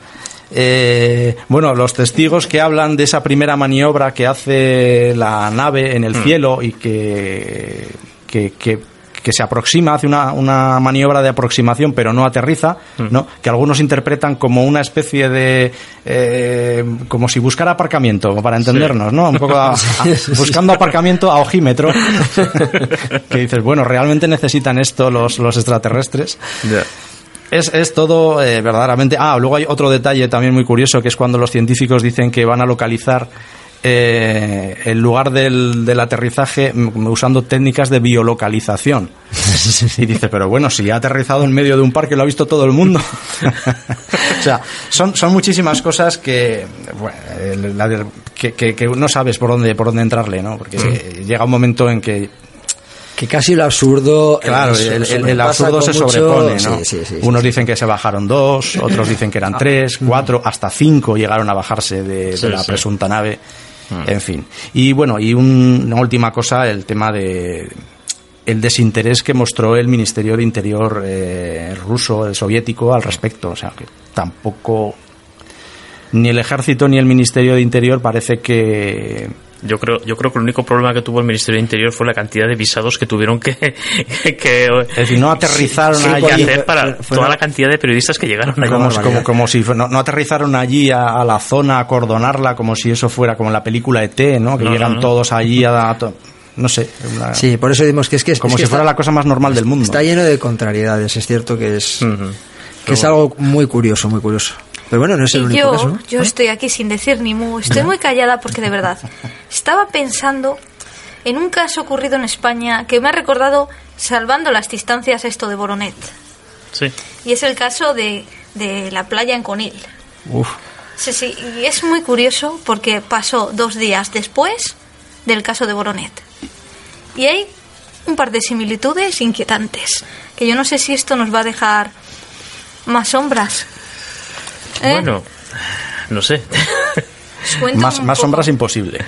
Eh, bueno, los testigos que hablan de esa primera maniobra que hace la nave en el mm. cielo y que, que, que que se aproxima, hace una, una maniobra de aproximación, pero no aterriza, mm. ¿no? que algunos interpretan como una especie de. Eh, como si buscara aparcamiento, para entendernos, ¿no? Un poco buscando aparcamiento a ojímetro. que dices, bueno, realmente necesitan esto los, los extraterrestres. Es, es, todo eh, verdaderamente. Ah, luego hay otro detalle también muy curioso que es cuando los científicos dicen que van a localizar eh, el lugar del, del, aterrizaje usando técnicas de biolocalización. y dice, pero bueno, si ha aterrizado en medio de un parque, lo ha visto todo el mundo. o sea, son, son muchísimas cosas que, bueno, que, que, no sabes por dónde, por dónde entrarle, ¿no? Porque llega un momento en que que casi lo absurdo claro el, absurdo se sobrepone ¿no? unos dicen que se bajaron dos otros dicen que eran tres cuatro hasta cinco llegaron a bajarse de, de la presunta nave Mm. En fin. Y bueno, y una última cosa, el tema de el desinterés que mostró el Ministerio de Interior eh, ruso, el soviético, al respecto. O sea, que tampoco ni el ejército ni el Ministerio de Interior parece que yo creo, yo creo que el único problema que tuvo el Ministerio de Interior fue la cantidad de visados que tuvieron que, que es decir, no aterrizaron allí para toda la cantidad de periodistas que llegaron allí. Como, como, si no, aterrizaron allí a, la zona a acordonarla como si eso fuera como en la película ET, ¿no? Que llegan todos allí a, no sé. sí, por eso decimos que es que es como si fuera la cosa más normal del mundo. Está lleno de contrariedades, es cierto que es que es algo muy curioso, muy curioso. Pero bueno, no es el único yo, caso. Yo estoy aquí sin decir ni mu. Estoy muy callada porque de verdad estaba pensando en un caso ocurrido en España que me ha recordado, salvando las distancias, esto de Boronet. Sí. Y es el caso de, de la playa en Conil. Uf. Sí, sí, y es muy curioso porque pasó dos días después del caso de Boronet. Y hay un par de similitudes inquietantes, que yo no sé si esto nos va a dejar más sombras ¿Eh? Bueno, no sé. Más, sombras imposible.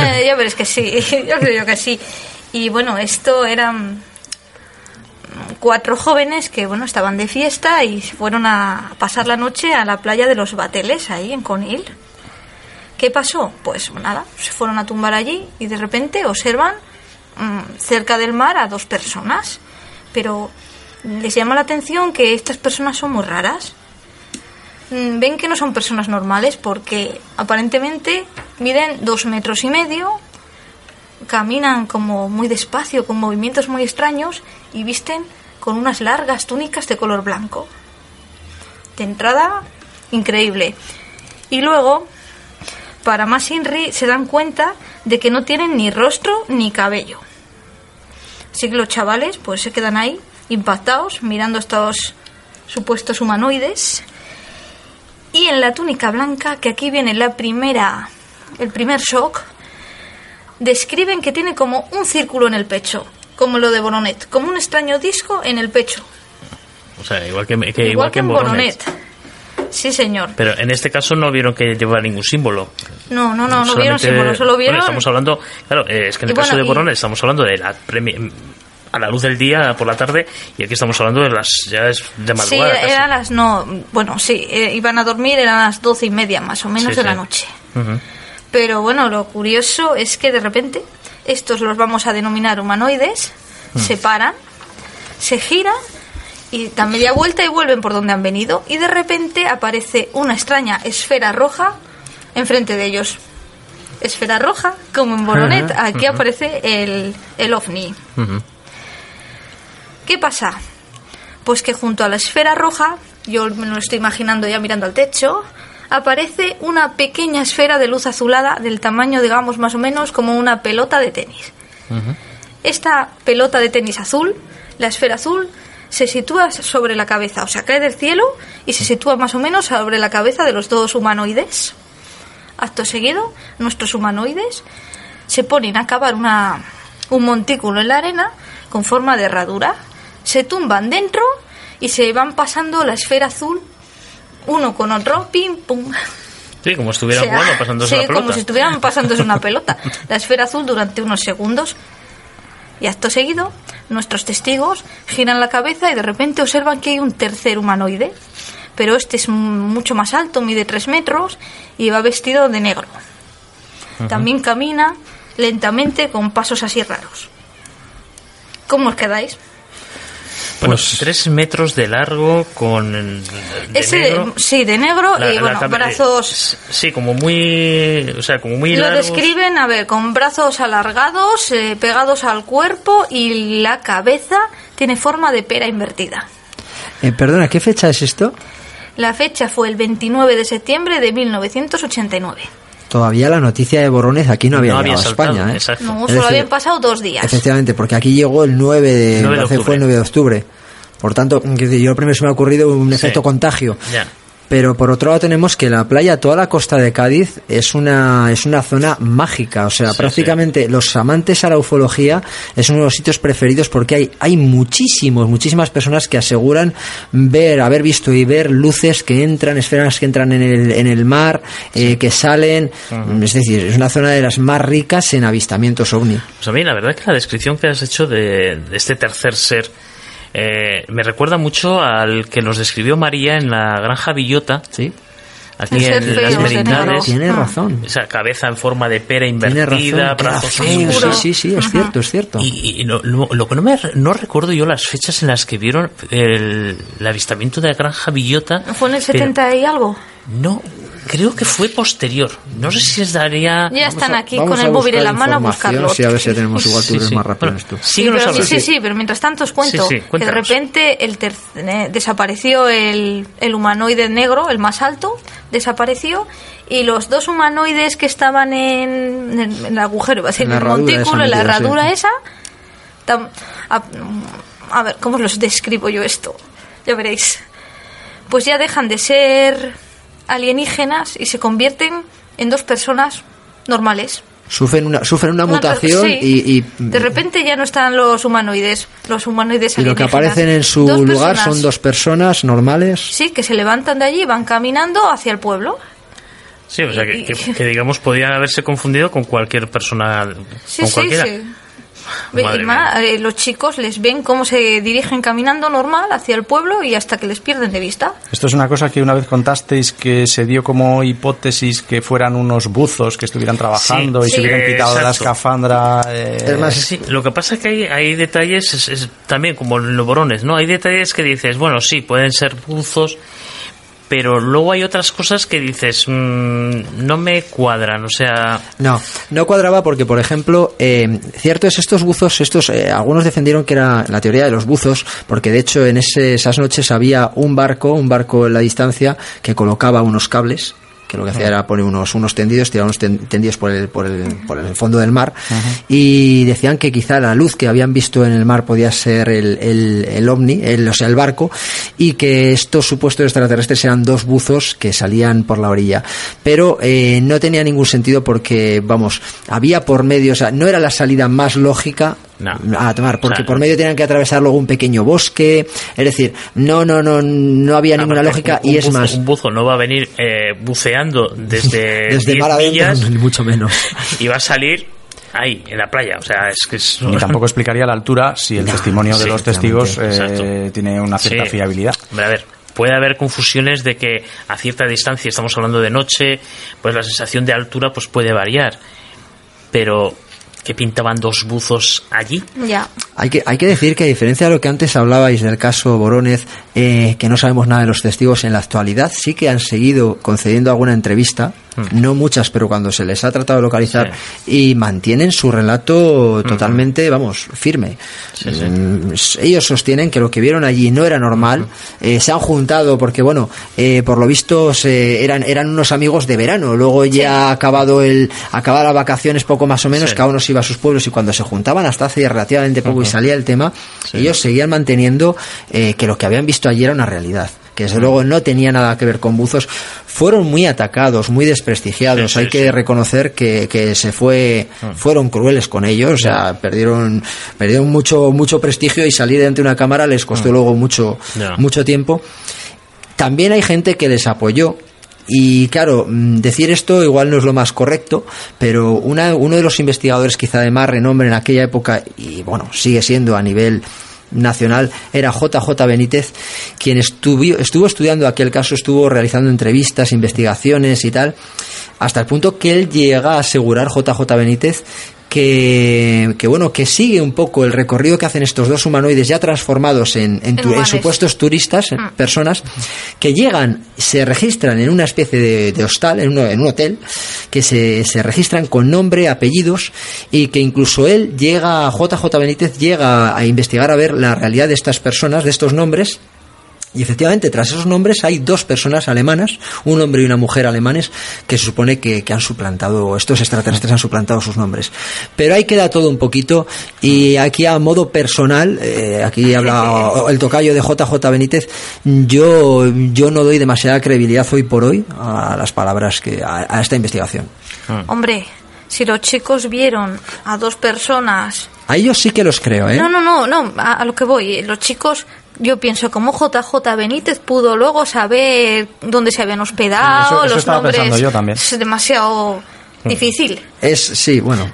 Eh, que sí, yo creo que sí. Y bueno, esto eran cuatro jóvenes que bueno estaban de fiesta y fueron a pasar la noche a la playa de los Bateles, ahí en Conil. ¿Qué pasó? Pues nada, se fueron a tumbar allí y de repente observan mm, cerca del mar a dos personas. Pero les llama la atención que estas personas son muy raras. Mm, Ven que no son personas normales porque aparentemente miden dos metros y medio, caminan como muy despacio, con movimientos muy extraños y visten con unas largas túnicas de color blanco. De entrada, increíble. Y luego, para más Inri, se dan cuenta de que no tienen ni rostro ni cabello. Así que los chavales pues se quedan ahí, impactados, mirando estos supuestos humanoides. Y en la túnica blanca, que aquí viene la primera, el primer shock, describen que tiene como un círculo en el pecho, como lo de Boronet, como un extraño disco en el pecho, O sea, igual que, que- igual, igual que en Boronet. Sí, señor. Pero en este caso no vieron que llevara ningún símbolo. No, no, no, no vieron símbolo, solo bueno, vieron... estamos hablando, claro, eh, es que en el Y bueno, caso de y- Boronet estamos hablando de la premi- a la luz del día por la tarde y aquí estamos hablando de las ya es de Sí, madrugada. casi. eran las no, bueno, sí, eh, iban a dormir, eran las doce y media más o menos Sí, de sí. la noche. Pero bueno, lo curioso es que de repente estos los vamos a denominar humanoides, Hmm. se paran, se giran y dan media vuelta y vuelven por donde han venido y de repente aparece una extraña esfera roja enfrente de ellos. Esfera roja, como en Boronet, aquí aparece el, el ovni. Ujú. ¿Qué pasa? Pues que junto a la esfera roja, yo me lo estoy imaginando ya mirando al techo, aparece una pequeña esfera de luz azulada del tamaño, digamos, más o menos como una pelota de tenis. Esta pelota de tenis azul, la esfera azul, se sitúa sobre la cabeza, o sea, cae del cielo y se sitúa más o menos sobre la cabeza de los dos humanoides. Acto seguido, nuestros humanoides se ponen a cavar una, un montículo en la arena con forma de herradura, se tumban dentro y se van pasando la esfera azul uno con otro, pim, pum. Sí, como estuvieran O sea, jugando pasándose sí, la pelota. como si estuvieran pasándose una pelota. La esfera azul durante unos segundos. Y acto seguido, nuestros testigos giran la cabeza y de repente observan que hay un tercer humanoide. Pero este es mucho más alto, mide tres metros y va vestido de negro. También camina lentamente con pasos así raros. ¿Cómo os quedáis? Bueno, Pues- tres metros de largo con de Ese, negro. sí, de negro La- y la bueno, brazos... eh, Sí, como muy. O sea, como muy Lo largos. describen, a ver, con brazos alargados, eh, pegados al cuerpo y la cabeza tiene forma de pera invertida. Eh, perdona, ¿qué fecha es esto? La fecha fue el 29 de septiembre de 1989. Todavía la noticia de Boronez aquí no había No había llegado a España, ¿eh? exacto. No, solo decir, habían pasado dos días. Efectivamente, porque aquí llegó el 9 de, 9 de hace- octubre. fue el 9 de octubre. Por tanto, yo primero se me ha ocurrido un efecto contagio. Ya. Pero por otro lado tenemos que la playa, toda la costa de Cádiz, es una, es una zona mágica. O sea, Sí, prácticamente los amantes a la ufología es uno de los sitios preferidos porque hay, hay muchísimos, muchísimas personas que aseguran ver, haber visto y ver luces que entran, esferas que entran en el, en el mar, eh, que salen. Es decir, es una zona de las más ricas en avistamientos ovni. Pues a mí la verdad es que la descripción que has hecho de, de este tercer ser eh, me recuerda mucho al que nos describió María en la granja Villota, ¿Sí? aquí ser en feo, las. Merindades. Tiene Ah. razón. Esa cabeza en forma de pera invertida, brazos feo, oscuros. Sí, sí, sí, es cierto, es cierto. Y, y no- lo, lo que no me no recuerdo yo las fechas en las que vieron el, el avistamiento de la granja Villota. ¿Fue en el pero 70 y algo? No, creo que fue posterior. No sé si les daría. Ya están aquí Vamos con el móvil en la mano a buscarlo. Sí, a ver si tenemos igual tú Sí, eres sí. más rápido Bueno, en esto. Sí, pero, sí, sí, sí, pero mientras tanto os cuento Sí, sí, que de repente el ter- eh, desapareció el, el humanoide negro, el más alto, desapareció y los dos humanoides que estaban en, en- en el agujero, En en el montículo, en la sí. herradura esa, tam- a, a ver, ¿cómo os los describo yo esto? Ya veréis. Pues ya dejan de ser alienígenas y se convierten en dos personas normales. Sufren una, sufren una mutación sí. y, y, De repente ya no están los humanoides, los humanoides y lo que alienígenas. aparecen en su Dos lugar personas, son dos personas normales. Sí, que se levantan de allí y van caminando hacia el pueblo. Sí, o sea, que, Y- que- que, digamos podían haberse confundido con cualquier persona. Sí, con sí, cualquiera. sí. Ve- Madre y más, eh, los chicos les ven cómo se dirigen caminando normal hacia el pueblo y hasta que les pierden de vista. Esto es una cosa que una vez contasteis que se dio como hipótesis que fueran unos buzos que estuvieran trabajando Sí, y se sí, hubieran quitado la exacto. escafandra. eh, Es más, Sí, lo que pasa es que hay, hay detalles, es, es también como los borones, ¿no? Hay detalles que dices, bueno, sí, pueden ser buzos, pero luego hay otras cosas que dices, mm, no me cuadran, o sea, No, no cuadraba porque, por ejemplo, eh, cierto es estos buzos, estos, eh, algunos defendieron que era la teoría de los buzos, porque de hecho en ese- esas noches había un barco, un barco en la distancia que colocaba unos cables que lo que hacía era poner unos, unos tendidos, tirar unos ten- tendidos por el, por el, por el fondo del mar, y decían que quizá la luz que habían visto en el mar podía ser el, el, el ovni, el, o sea, el barco, y que estos supuestos extraterrestres eran dos buzos que salían por la orilla. Pero eh, no tenía ningún sentido porque, vamos, había por medio, o sea, no era la salida más lógica No. a tomar, porque O sea, por medio tenían que atravesar luego un pequeño bosque, es decir, no, no, no, no había ninguna lógica un y es buzo- más, Un buzo no va a venir eh, buceando desde, desde 10 mar adentro, millas ni mucho menos. y va a salir ahí, en la playa, o sea, es que es... Ni tampoco explicaría la altura si el No, testimonio de sí, los testigos eh, tiene una cierta Sí. fiabilidad. Hombre, a ver, puede haber confusiones de que a cierta distancia, estamos hablando de noche, pues la sensación de altura pues puede variar. Pero, ¿qué pintaban dos buzos allí? Ya. Hay que, hay que decir que a diferencia de lo que antes hablabais del caso Borónez, eh, que no sabemos nada de los testigos en la actualidad, sí que han seguido concediendo alguna entrevista, no muchas, pero cuando se les ha tratado de localizar, y mantienen su relato totalmente, vamos, firme. Mm, Ellos sostienen que lo que vieron allí no era normal, eh, se han juntado porque, bueno, eh, por lo visto se, eran, eran unos amigos de verano, luego ya ha acabado el, acababa las vacaciones poco más o menos, cada uno se iba a sus pueblos y cuando se juntaban hasta hace relativamente poco y salía el tema, ellos seguían manteniendo eh, que lo que habían visto allí era una realidad. Que desde luego no tenía nada que ver con buzos. Fueron muy atacados, muy desprestigiados. Sí, sí, Hay que sí. reconocer que, que se fue, fueron crueles con ellos. O sea, perdieron, perdieron mucho, mucho prestigio y salir de ante una cámara les costó luego mucho, mucho tiempo. También hay gente que les apoyó. Y claro, mm, decir esto igual no es lo más correcto, pero una- uno de los investigadores quizá de más renombre en aquella época, y bueno, sigue siendo a nivel nacional, era JJ Benítez, quien estuvo, estuvo estudiando aquel caso, estuvo realizando entrevistas, investigaciones y tal, hasta el punto que él llega a asegurar JJ Benítez que, que bueno que sigue un poco el recorrido que hacen estos dos humanoides ya transformados en, en, tu- en humanos. supuestos turistas, en personas que llegan, se registran en una especie de, de hostal, en, uno- en un hotel, que se, se registran con nombre, apellidos y que incluso él llega, JJ Benítez llega a investigar a ver la realidad de estas personas, de estos nombres y efectivamente, tras esos nombres hay dos personas alemanas, un hombre y una mujer alemanes, que se supone que, que han suplantado, estos extraterrestres han suplantado sus nombres. Pero ahí queda todo un poquito, y aquí a modo personal, eh, aquí habla el tocayo de JJ Benítez, yo, yo no doy demasiada credibilidad hoy por hoy a las palabras que, a, a esta investigación. Hombre, si los chicos vieron a dos personas... A ellos sí que los creo, ¿eh? No, no, no, no, a, a lo que voy. Los chicos, yo pienso, como JJ Benítez pudo luego saber dónde se habían hospedado, Sí, eso- eso los nombres... yo también. Es demasiado difícil. Es, sí, bueno.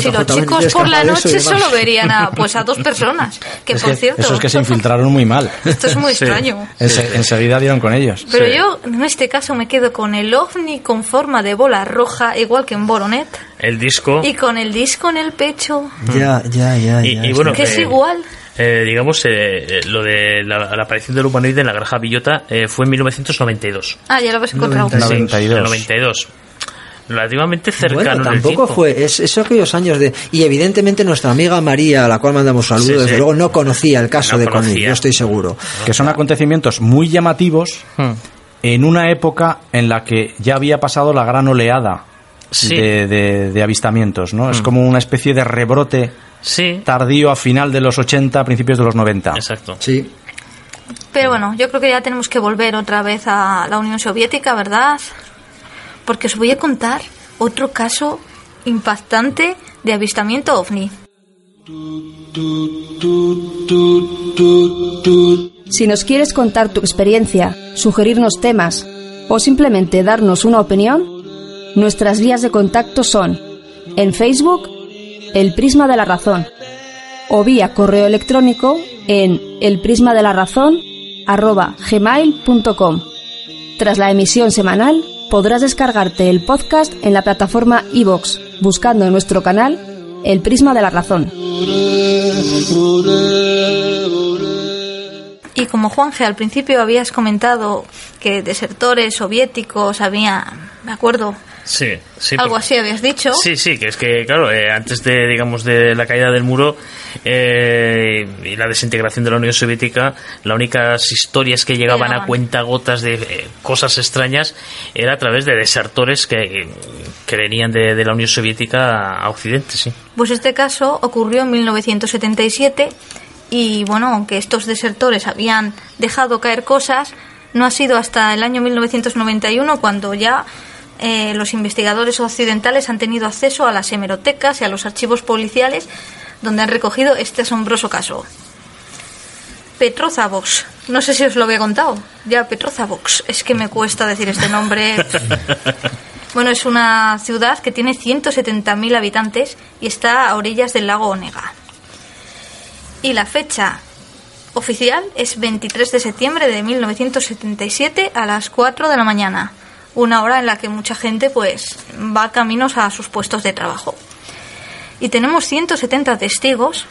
si los JJ chicos Benítez por la noche solo verían a, pues, a dos personas. Que Es por que cierto... Eso es que se infiltraron muy mal. Esto es muy Sí. extraño. Ense- enseguida dieron con ellos. Pero yo, en este caso, me quedo con el ovni con forma de bola roja, igual que en Boronet, El disco... y con el disco en el pecho, Ya, ya, ya. Y- ya, y bueno, que es eh, igual. Eh, digamos, eh, eh, lo de la, la aparición del humanoide en la granja Villota eh, fue en 1992. Ah, ya lo habéis encontrado. Sí, 92. el 92. Relativamente cercano Bueno, en el tampoco fue, es, es aquellos años de... Y evidentemente nuestra amiga María, a la cual mandamos saludos, Sí, sí. desde luego no conocía el caso No de Conil, yo estoy seguro. que son acontecimientos muy llamativos Hmm. en una época en la que ya había pasado la gran oleada Sí. Hmm. de, de- de avistamientos, ¿no? Es como una especie de rebrote Sí, tardío a final de los 80, principios de los 90. exacto. Sí. Pero bueno, yo creo que ya tenemos que volver otra vez a la Unión Soviética, ¿verdad? Porque os voy a contar otro caso impactante de avistamiento ovni. Si nos quieres contar tu experiencia, sugerirnos temas o simplemente darnos una opinión, Nuestras vías de contacto son en Facebook, El Prisma de la Razón, o vía correo electrónico en elprismadelarrazón@gmail.com. Tras la emisión semanal, podrás descargarte el podcast en la plataforma iVoox, buscando en nuestro canal El Prisma de la Razón. Y como Juanje, al principio habías comentado que desertores soviéticos había, me acuerdo, Sí, sí. algo porque- así habías dicho. Sí, sí, que es que, claro, eh, antes de, digamos, de la caída del muro eh, y la desintegración de la Unión Soviética, las únicas historias que llegaban Llegaban. a cuenta gotas de eh, cosas extrañas era a través de desertores que, que venían de, de la Unión Soviética a Occidente, sí. Pues este caso ocurrió en 1977 y bueno, aunque estos desertores habían dejado caer cosas, no ha sido hasta el año 1991 cuando ya eh, los investigadores occidentales han tenido acceso a las hemerotecas y a los archivos policiales donde han recogido este asombroso caso. Petrozavox. No sé si os lo había contado. Ya, Petrozavox. Es que me cuesta decir este nombre. Bueno, es una ciudad que tiene 170.000 habitantes y está a orillas del lago Onega. Y la fecha oficial es 23 de septiembre de 1977 a las 4 de la mañana, una hora en la que mucha gente pues va caminos a sus puestos de trabajo. Y tenemos 170 testigos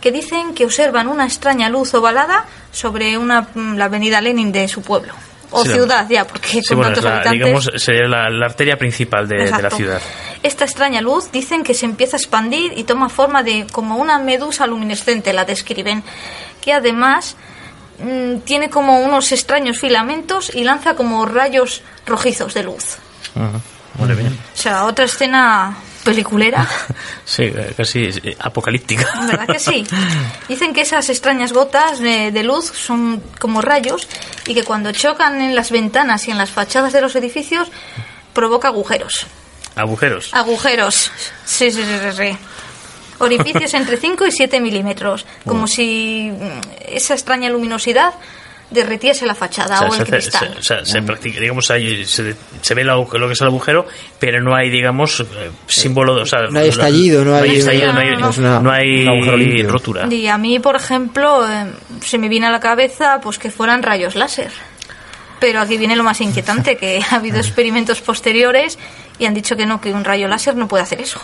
que dicen que observan una extraña luz ovalada sobre una, la avenida Lenin de su pueblo. O Sí, ciudad ya, porque Sí, con bueno, es tantos la, habitantes... digamos, sería la, la arteria principal de, de la ciudad. Esta extraña luz dicen que se empieza a expandir y toma forma de como una medusa luminescente, la describen, que además mm, tiene como unos extraños filamentos y lanza como rayos rojizos de luz. Ujú. Muy bien. O sea, otra escena peliculera. Sí, eh, casi eh, apocalíptica. ¿Verdad que sí? Dicen que esas extrañas gotas de, de luz son como rayos y que cuando chocan en las ventanas y en las fachadas de los edificios provoca agujeros. Agujeros. Agujeros. Sí, sí, sí, sí. Orificios entre 5 y 7 milímetros. Como si mm, esa extraña luminosidad derritiese la fachada o, se, el hace- cristal. se- o sea, se practica, digamos, ahí se, se ve lo, lo que es el agujero, pero no hay, digamos, eh, símbolo. O sea, No hay estallido, no hay- estallido, no hay, no, es una- no hay rotura. Y a mí, por ejemplo, eh, se me viene a la cabeza pues que fueran rayos láser. Pero aquí viene lo más inquietante, que ha habido experimentos posteriores y han dicho que no, que un rayo láser no puede hacer eso.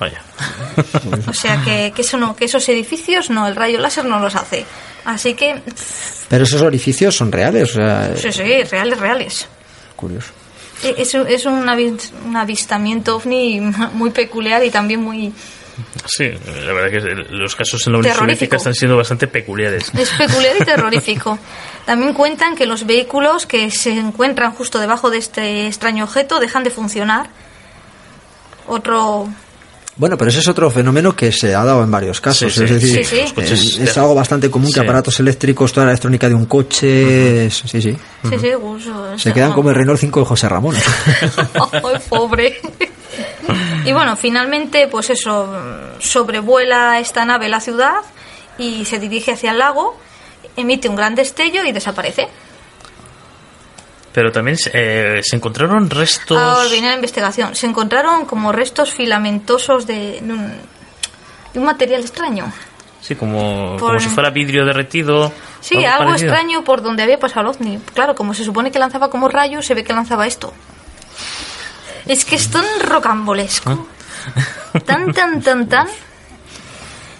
Vaya. O sea, que, que eso no, que esos edificios no, el rayo láser no los hace. Así que, Pero esos orificios son reales, o sea, sí, sí, reales, reales. curioso. Es, un- es un, avi- un avistamiento ovni muy peculiar y también muy... Sí, la verdad que los casos en la Unión. Soviética están siendo bastante peculiares. Es peculiar y terrorífico. También cuentan que los vehículos que se encuentran justo debajo de este extraño objeto dejan de funcionar. Otro... Bueno, pero ese es otro fenómeno que se ha dado en varios casos. Sí, sí. es decir, Sí, sí. Los coches es, algo bastante común que Sí. aparatos eléctricos, toda la electrónica de un coche, sí, sí. Sí, sí, Se quedan como el Renault 5 de José Ramón. Ay, pobre. y bueno, finalmente, pues eso, sobrevuela esta nave la ciudad y se dirige hacia el lago, emite un gran destello y desaparece. Pero también eh, se encontraron restos. Ahora viene la investigación. Se encontraron como restos filamentosos de, de un, de un material extraño. Sí, como, Por- como si fuera vidrio derretido. Sí, algo parecido. extraño por donde había pasado el ovni. Claro, como se supone que lanzaba como rayos, se ve que lanzaba esto. Es que es tan rocambolesco. Tan, tan, tan, tan.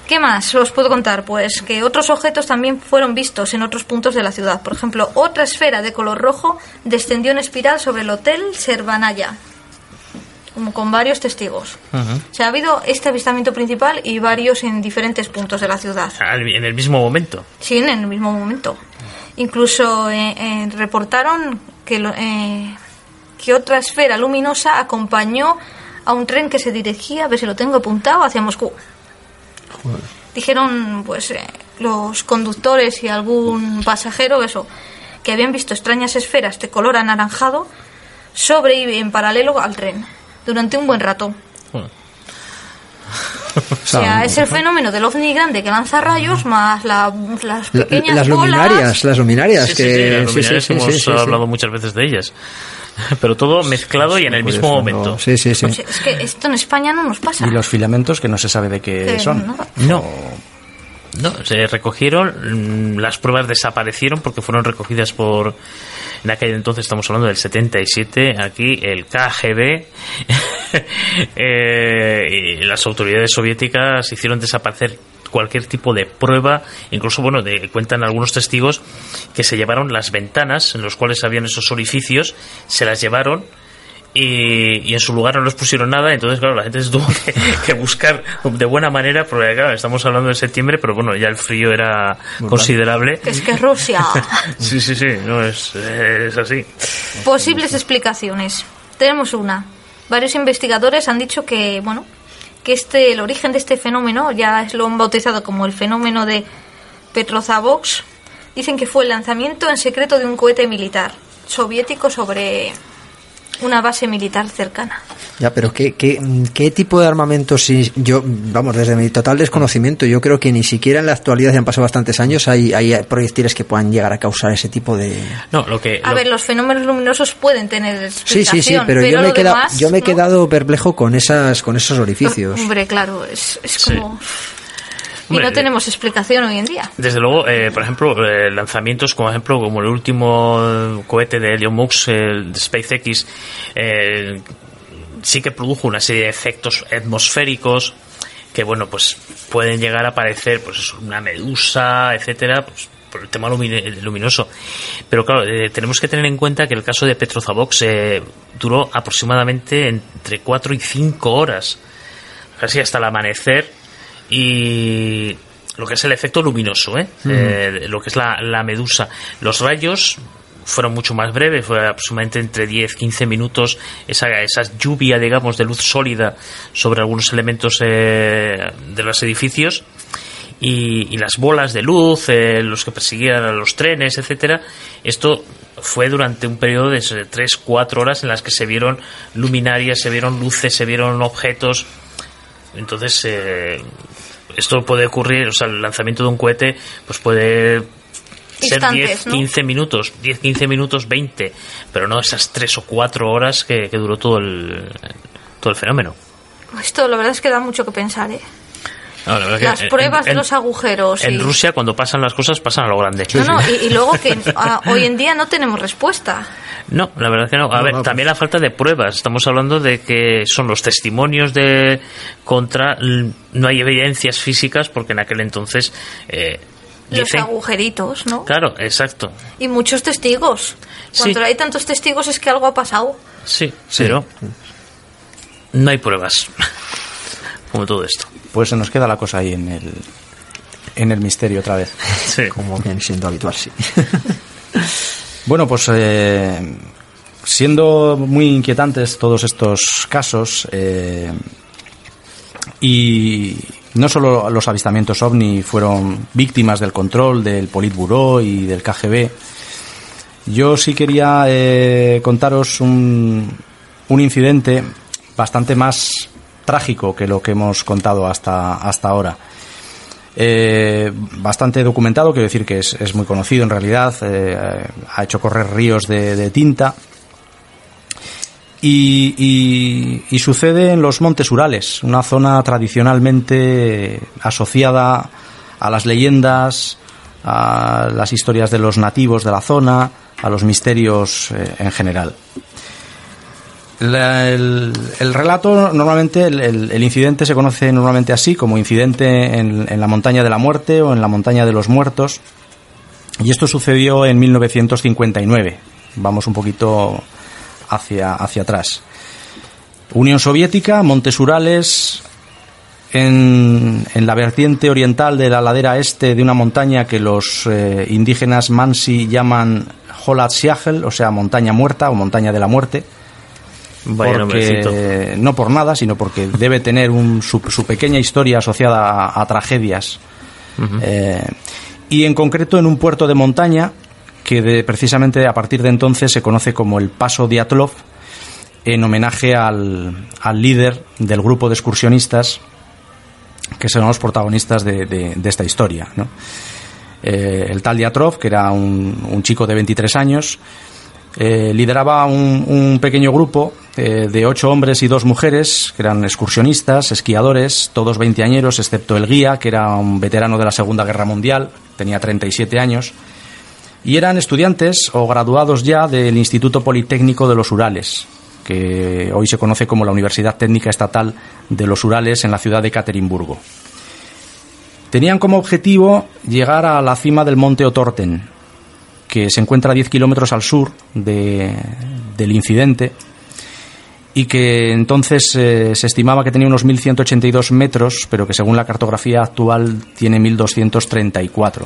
¿Qué más os puedo contar? Pues que otros objetos también fueron vistos en otros puntos de la ciudad. Por ejemplo, otra esfera de color rojo descendió en espiral sobre el hotel Servanaya. Como con varios testigos. Ujú. O sea, ha habido este avistamiento principal y varios en diferentes puntos de la ciudad. Al- En el mismo momento. Sí, en el mismo momento. Incluso eh, eh, reportaron que, lo- eh, que otra esfera luminosa acompañó a un tren que se dirigía, a ver si lo tengo apuntado, hacia Moscú. Dijeron, pues, eh, los conductores y algún pasajero, eso, que habían visto extrañas esferas de color anaranjado sobre y en paralelo al tren durante un buen rato. O sea, es el fenómeno del ovni grande que lanza rayos más la- las La- pequeñas las bolas. luminarias, las luminarias sí, que sí, sí, luminarias hemos hablado muchas veces de ellas. Pero todo mezclado y en el mismo momento. Sí, sí, sí. Pues es que esto en España no nos pasa. Y los filamentos que no se sabe de qué Que son. no. No. No, se recogieron, mm, las pruebas desaparecieron porque fueron recogidas por, en aquel entonces estamos hablando del 77, aquí el KGB, eh, y las autoridades soviéticas hicieron desaparecer cualquier tipo de prueba, incluso, bueno, de, cuentan algunos testigos que se llevaron las ventanas en los cuales habían esos orificios, se las llevaron y, y en su lugar no los pusieron nada, entonces claro, la gente se tuvo que, que buscar de buena manera, porque claro, estamos hablando de septiembre, pero bueno, ya el frío era considerable. Que es que Rusia. Sí, sí, sí, no es, es así. Posibles explicaciones. Tenemos una. Varios investigadores han dicho que, bueno, que este, el origen de este fenómeno, ya lo han bautizado como el fenómeno de Petrozavox, dicen que fue el lanzamiento en secreto de un cohete militar soviético sobre una base militar cercana. Ya, pero ¿qué, qué, qué tipo de armamento? Si yo, vamos, desde mi total desconocimiento, yo creo que ni siquiera en la actualidad, ya han pasado bastantes años, hay, hay proyectiles que puedan llegar a causar ese tipo de... No, lo que... A lo- ver, los fenómenos luminosos pueden tener Sí, explicación, sí, sí, pero, yo, me he lo quedado, demás, yo me he ¿no? quedado perplejo con esas con esos orificios. Hombre, claro, es, es Sí. Y no tenemos explicación hoy en día. Desde luego, eh, por ejemplo, eh, lanzamientos como ejemplo como el último eh, cohete de Elon Musk, el de SpaceX, eh, sí que produjo una serie de efectos atmosféricos que, bueno, pues pueden llegar a aparecer, pues una medusa, etcétera, pues por el tema lumi- luminoso. Pero claro, eh, tenemos que tener en cuenta que el caso de Petrozavox eh, duró aproximadamente entre 4 y 5 horas, casi hasta el amanecer y lo que es el efecto luminoso, ¿eh? Eh, lo que es la, la medusa. Los rayos fueron mucho más breves, fue aproximadamente entre 10-15 minutos esa, esa lluvia, digamos, de luz sólida sobre algunos elementos eh, de los edificios y, y las bolas de luz, eh, los que persiguían a los trenes, etcétera. Esto fue durante un periodo de 3-4 horas en las que se vieron luminarias, se vieron luces, se vieron objetos. Entonces, eh, esto puede ocurrir, o sea, el lanzamiento de un cohete, pues puede ser Instantes, 10, ¿no? 15 minutos, 10, 15 minutos, 20, pero no esas 3 o 4 horas que, que duró todo el, todo el fenómeno. Esto la verdad es que da mucho que pensar, ¿eh? No, la verdad que Las en- pruebas de en- los agujeros. En y- Rusia, cuando pasan las cosas, pasan a lo grande. No, no, y, y luego que ah, hoy en día no tenemos respuesta. No, la verdad que no. A No, ver, no, también la falta de pruebas. Estamos hablando de que son los testimonios de contra. No hay evidencias físicas porque en aquel entonces. Eh, Los dicen- agujeritos, ¿no? Claro, exacto. Y muchos testigos. Cuando Sí. hay tantos testigos es que algo ha pasado. Sí, pero. No hay pruebas. Como todo esto. Pues se nos queda la cosa ahí en el, en el misterio otra vez. Sí. Como viene siendo habitual, sí. Bueno, pues eh, siendo muy inquietantes todos estos casos eh, y no solo los avistamientos ovni fueron víctimas del control del Politburó y del KGB, yo sí quería eh, contaros un, un incidente bastante más trágico que lo que hemos contado hasta, hasta ahora. Eh, bastante documentado, quiero decir que es, es muy conocido en realidad, eh, ha hecho correr ríos de, tinta. Y sucede en los Montes Urales, una zona tradicionalmente asociada a las leyendas, a las historias de los nativos de la zona, a los misterios eh, en general. El, el relato, normalmente, el, incidente se conoce normalmente así, como incidente en, en la montaña de la muerte o en la montaña de los muertos. Y esto sucedió en 1959. Vamos un poquito hacia, hacia atrás. Unión Soviética, Montes Urales, en, en la vertiente oriental de la ladera este de una montaña que los eh, indígenas Mansi llaman Holat Siagel, o sea, montaña muerta o montaña de la muerte Vaya porque no por nada, sino porque debe tener un, su, su pequeña historia asociada a, a tragedias. Eh, y en concreto en un puerto de montaña que de- precisamente a partir de entonces se conoce como el Paso Diatlov, en homenaje al, al líder del grupo de excursionistas que son los protagonistas de, de- de esta historia. ¿no? Eh, el tal Diatrov, que era un, un chico de 23 años, Eh, lideraba un, pequeño grupo eh, de ocho hombres y dos mujeres, que eran excursionistas, esquiadores, todos veinteañeros, excepto el guía, que era un veterano de la Segunda Guerra Mundial, tenía 37 años, y eran estudiantes o graduados ya del Instituto Politécnico de los Urales, que hoy se conoce como la Universidad Técnica Estatal de los Urales en la ciudad de Caterimburgo. Tenían como objetivo llegar a la cima del monte Otorten, que se encuentra a 10 kilómetros al sur de, del incidente y que entonces eh, se estimaba que tenía unos 1.182 metros, pero que según la cartografía actual tiene 1.234.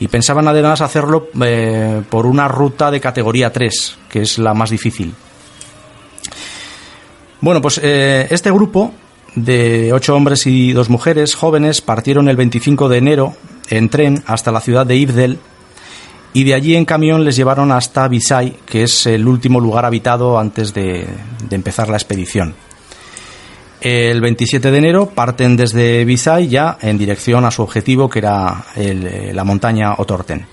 Y pensaban además hacerlo eh, por una ruta de categoría 3, que es la más difícil. Bueno, pues eh, este grupo de ocho hombres y dos mujeres jóvenes partieron el 25 de enero en tren hasta la ciudad de Ibdel y de allí en camión les llevaron hasta Visay, que es el último lugar habitado antes de, empezar la expedición. El 27 de enero parten desde Visay ya en dirección a su objetivo, que era la montaña Otorten.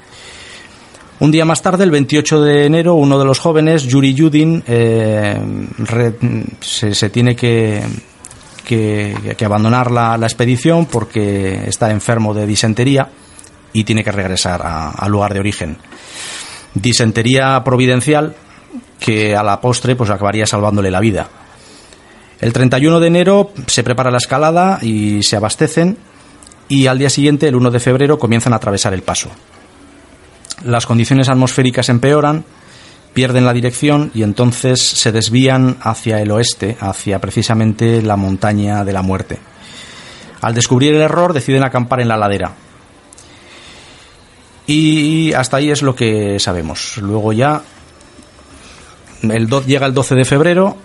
Un día más tarde, el 28 de enero, uno de los jóvenes, Yuri Yudin, eh, se, tiene que, abandonar la, expedición porque está enfermo de disentería y tiene que regresar al lugar de origen. Disentería providencial que a la postre pues acabaría salvándole la vida. El 31 de enero se prepara la escalada y se abastecen y al día siguiente, el 1 de febrero, comienzan a atravesar el paso. Las condiciones atmosféricas empeoran, pierden la dirección y entonces se desvían hacia el oeste, hacia precisamente la montaña de la muerte. Al descubrir el error deciden acampar en la ladera. Y hasta ahí es lo que sabemos. Luego ya el llega el 12 de febrero,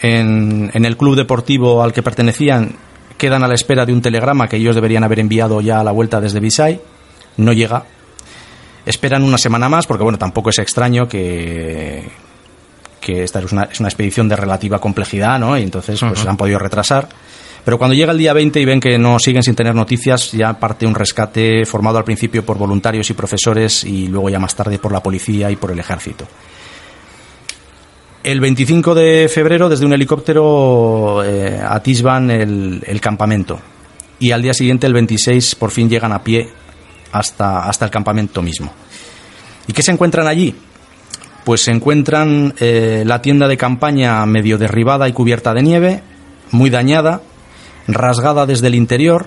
en, en, el club deportivo al que pertenecían quedan a la espera de un telegrama que ellos deberían haber enviado ya a la vuelta desde Visay. No llega. Esperan una semana más, porque bueno, tampoco es extraño que, que esta es una, es una expedición de relativa complejidad, ¿no? Y entonces pues se han podido retrasar. Pero cuando llega el día 20 y ven que no siguen sin tener noticias, ya parte un rescate formado al principio por voluntarios y profesores y luego ya más tarde por la policía y por el ejército. El 25 de febrero, desde un helicóptero, eh, atisban el, campamento. Y al día siguiente, el 26, por fin llegan a pie hasta, hasta el campamento mismo. ¿Y qué se encuentran allí? Pues se encuentran eh, la tienda de campaña medio derribada y cubierta de nieve, muy dañada, rasgada desde el interior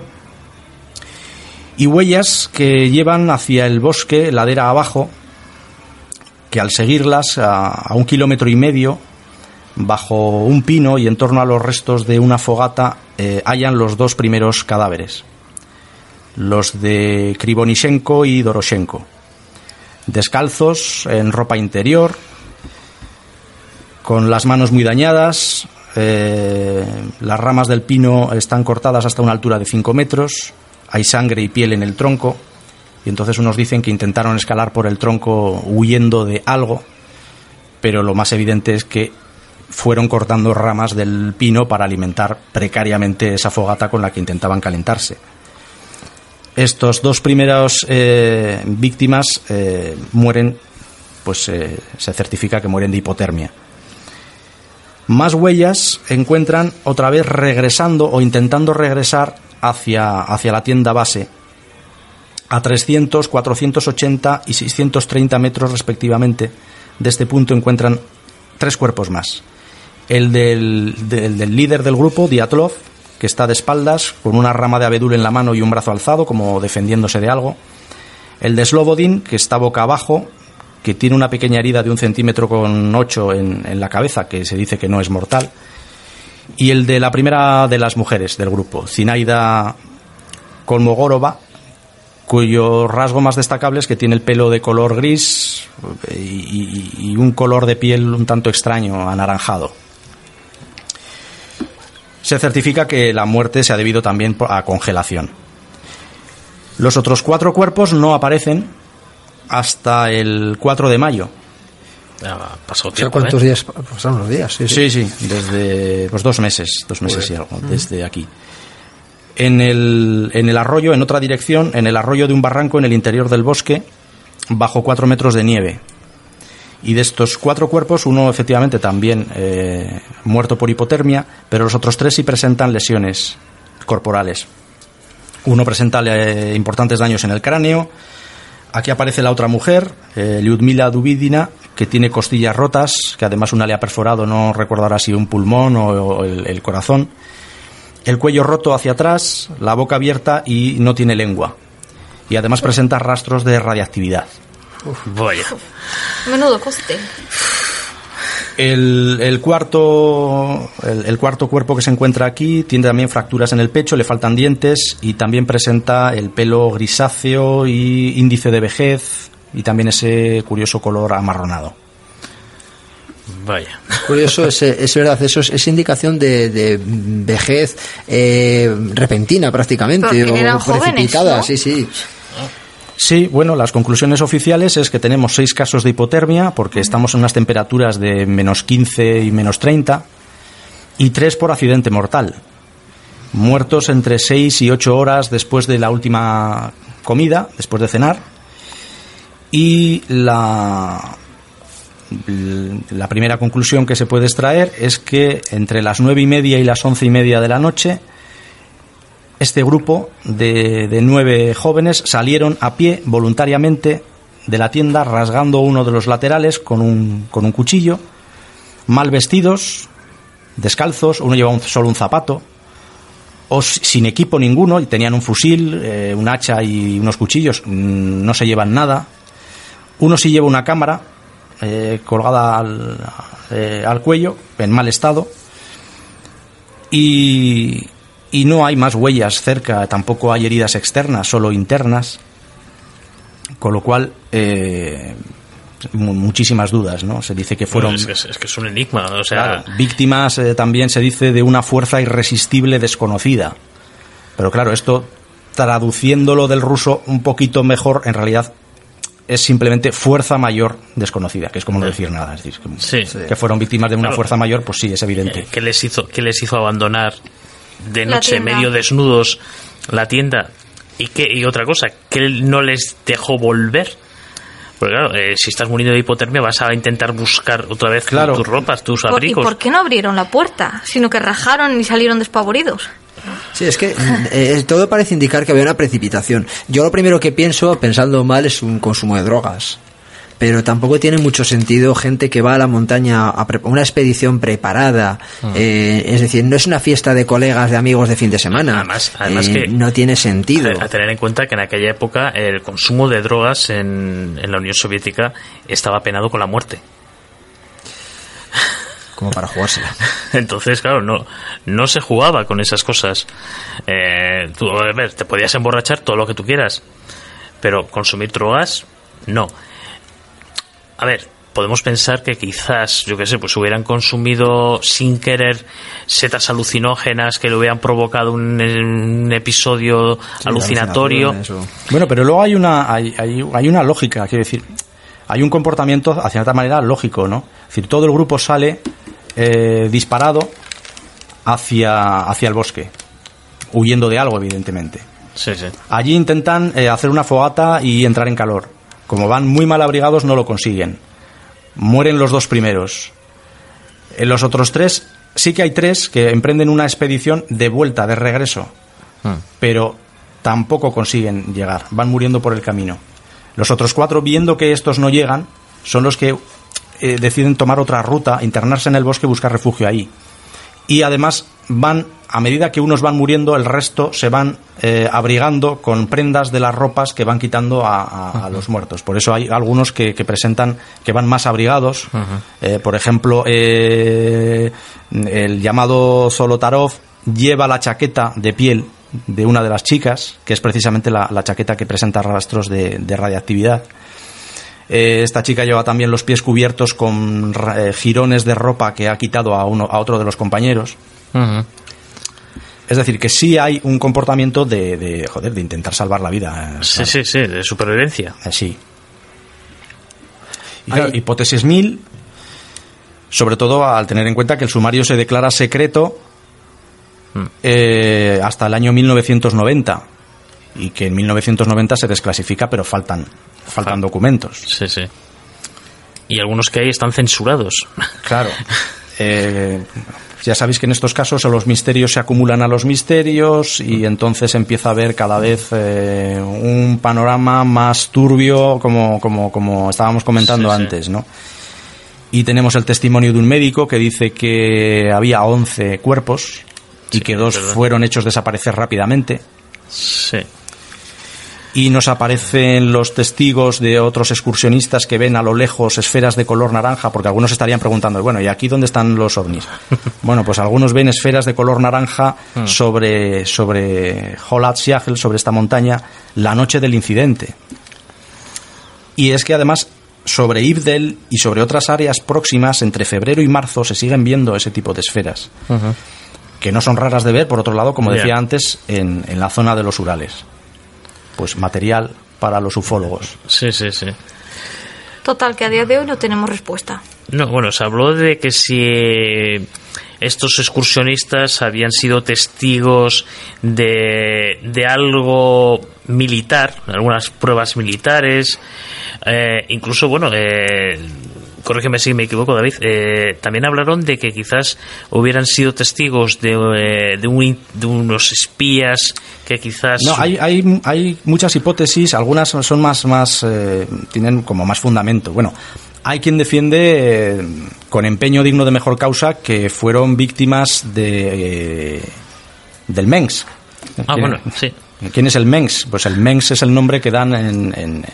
y huellas que llevan hacia el bosque, ladera abajo, que al seguirlas a, un kilómetro y medio, bajo un pino y en torno a los restos de una fogata, eh, hallan los dos primeros cadáveres, los de Krivonishenko y Doroshenko, descalzos, en ropa interior, con las manos muy dañadas, eh, las ramas del pino están cortadas hasta una altura de 5 metros, hay sangre y piel en el tronco, y entonces unos dicen que intentaron escalar por el tronco huyendo de algo, pero lo más evidente es que fueron cortando ramas del pino para alimentar precariamente esa fogata con la que intentaban calentarse. Estos dos primeros eh, víctimas eh, mueren, pues se certifica que mueren de hipotermia. Más huellas encuentran otra vez regresando o intentando regresar hacia, hacia la tienda base a 300, 480 y 630 metros respectivamente. De este punto encuentran tres cuerpos más. El del, del, líder del grupo, Diatlov, que está de espaldas, con una rama de abedul en la mano y un brazo alzado, como defendiéndose de algo. El de Slobodin, que está boca abajo, que tiene una pequeña herida de un centímetro con ocho en, en la cabeza, que se dice que no es mortal. Y el de la primera de las mujeres del grupo, Zinaida Kolmogorova, cuyo rasgo más destacable es que tiene el pelo de color gris y, y, un color de piel un tanto extraño, anaranjado. Se certifica que la muerte se ha debido también a congelación. Los otros cuatro cuerpos no aparecen hasta el 4 de mayo. pasó tiempo, ¿Cuántos ¿eh? días pasaron los días? Sí, sí, sí, desde pues dos meses, dos meses y algo, desde aquí. En el, en el arroyo, en otra dirección, en el arroyo de un barranco en el interior del bosque, bajo cuatro metros de nieve. Y de estos cuatro cuerpos, uno efectivamente también eh, muerto por hipotermia, pero los otros tres sí presentan lesiones corporales. Uno presenta eh, importantes daños en el cráneo. Aquí aparece la otra mujer, eh, Lyudmila Dubidina, que tiene costillas rotas, que además una le ha perforado, no recuerdo ahora si un pulmón o, o el, el corazón. El cuello roto hacia atrás, la boca abierta y no tiene lengua. Y además presenta rastros de radiactividad. Vaya. Menudo coste. El, el cuarto, el, el cuarto cuerpo que se encuentra aquí tiene también fracturas en el pecho, le faltan dientes y también presenta el pelo grisáceo y índice de vejez y también ese curioso color amarronado. Vaya. Curioso, es, es verdad, eso es, es indicación de, de vejez eh, repentina prácticamente, Porque eran o jóvenes, precipitada, ¿no? sí, sí. Sí, bueno, las conclusiones oficiales es que tenemos seis casos de hipotermia porque estamos en unas temperaturas de menos 15 y menos 30 y tres por accidente mortal. Muertos entre 6 y 8 horas después de la última comida, después de cenar. Y la, la primera conclusión que se puede extraer es que entre las nueve y media y las once y media de la noche este grupo de, de nueve jóvenes salieron a pie voluntariamente de la tienda rasgando uno de los laterales con un, con un cuchillo, mal vestidos, descalzos, uno llevaba solo un zapato, o sin equipo ninguno, y tenían un fusil, eh, un hacha y unos cuchillos, mm, no se llevan nada. Uno sí lleva una cámara eh, colgada al, eh, al cuello, en mal estado, y, y no hay más huellas cerca, tampoco hay heridas externas, solo internas, con lo cual eh, mu- muchísimas dudas, ¿no? Se dice que fueron es, que, es que es un enigma. O sea, claro, víctimas eh, también se dice de una fuerza irresistible desconocida. Pero claro, esto traduciéndolo del ruso un poquito mejor, en realidad es simplemente fuerza mayor desconocida, que es como no decir nada. Es decir, que, Sí. que fueron víctimas de una Claro. fuerza mayor, pues sí, es evidente. ¿Qué les hizo, qué les hizo abandonar de noche, medio desnudos, la tienda? ¿Y, qué, y otra cosa, ¿qué no les dejó volver? Porque claro, eh, si estás muriendo de hipotermia vas a intentar buscar otra vez Claro. tus ropas, tus Por- ¿Y abrigos. por qué no abrieron la puerta? Sino que rajaron y salieron despavoridos. Sí, es que eh, todo parece indicar que había una precipitación. Yo lo primero que pienso, pensando mal, es un consumo de drogas. Pero tampoco tiene mucho sentido gente que va a la montaña a pre- una expedición preparada. eh, es decir, no es una fiesta de colegas, de amigos de fin de semana. Además- además Eh, que- no tiene sentido. A, a tener en cuenta que en aquella época el consumo de drogas en, en la Unión Soviética estaba penado con la muerte. Como para jugársela. Entonces, claro, no, no se jugaba con esas cosas. Eh, tú, a ver, te podías emborrachar todo lo que tú quieras, pero consumir drogas, no. A ver, podemos pensar que quizás, yo qué sé, pues hubieran consumido sin querer setas alucinógenas que le hubieran provocado un, un episodio alucinatorio. Bueno, pero luego hay una, hay, hay, hay una lógica, quiero decir, hay un comportamiento, hacia cierta manera, lógico, ¿no? Es decir, todo el grupo sale eh, disparado hacia, hacia el bosque, huyendo de algo, evidentemente. Sí, sí. Allí intentan eh, hacer una fogata y entrar en calor. Como van muy mal abrigados, no lo consiguen. Mueren los dos primeros. En los otros tres, sí que hay tres que emprenden una expedición de vuelta, de regreso. Pero tampoco consiguen llegar. Van muriendo por el camino. Los otros cuatro, viendo que estos no llegan, son los que eh, deciden tomar otra ruta, internarse en el bosque y buscar refugio ahí y además van a medida que unos van muriendo el resto se van eh, abrigando con prendas de las ropas que van quitando a, a- a los muertos. Por eso hay algunos que, que presentan que van más abrigados. Eh, por ejemplo eh, el llamado Zolotarov lleva la chaqueta de piel de una de las chicas que es precisamente la, la chaqueta que presenta rastros de, de radiactividad eh, esta chica lleva también los pies cubiertos con eh, jirones de ropa que ha quitado a, uno, a otro de los compañeros. Es decir, que sí hay un comportamiento de, de, joder, de intentar salvar la vida. eh, Sí, claro. sí, sí, de supervivencia. Eh, sí. Y claro, hipótesis 1000, sobre todo al tener en cuenta que el sumario se declara secreto eh, hasta el año 1990 y que en 1990 se desclasifica, pero faltan, faltan documentos. Sí, sí. Y algunos que hay están censurados. Claro. Eh, ya sabéis que en estos casos los misterios se acumulan a los misterios y entonces empieza a haber cada vez eh, un panorama más turbio, como, como, como estábamos comentando Sí, antes, ¿no? Y tenemos el testimonio de un médico que dice que había 11 cuerpos y Sí, que dos fueron hechos desaparecer rápidamente. Sí. Y nos aparecen los testigos de otros excursionistas que ven a lo lejos esferas de color naranja, porque algunos estarían preguntando, bueno, ¿y aquí dónde están los ovnis? bueno, pues algunos ven esferas de color naranja sobre, sobre Holat Siagel, sobre esta montaña, la noche del incidente. Y es que además sobre Ibdel y sobre otras áreas próximas, entre febrero y marzo, se siguen viendo ese tipo de esferas, que no son raras de ver, por otro lado, como decía antes, en, en la zona de los Urales. Pues material para los ufólogos. Sí, sí, sí. Total, que a día de hoy no tenemos respuesta. No, bueno, se habló de que si eh, estos excursionistas habían sido testigos de, de algo militar, algunas pruebas militares, eh, incluso, bueno, eh, corrígeme si me equivoco, David, eh, también hablaron de que quizás hubieran sido testigos de, eh, de, un de unos espías que quizás... No, hay, hay, hay muchas hipótesis, algunas son más, más eh, tienen como más fundamento. Bueno, hay quien defiende eh, con empeño digno de mejor causa que fueron víctimas de del MENS. Ah, ¿Quién- bueno, sí. ¿Quién es el MENS? Pues el MENS es el nombre que dan en, en,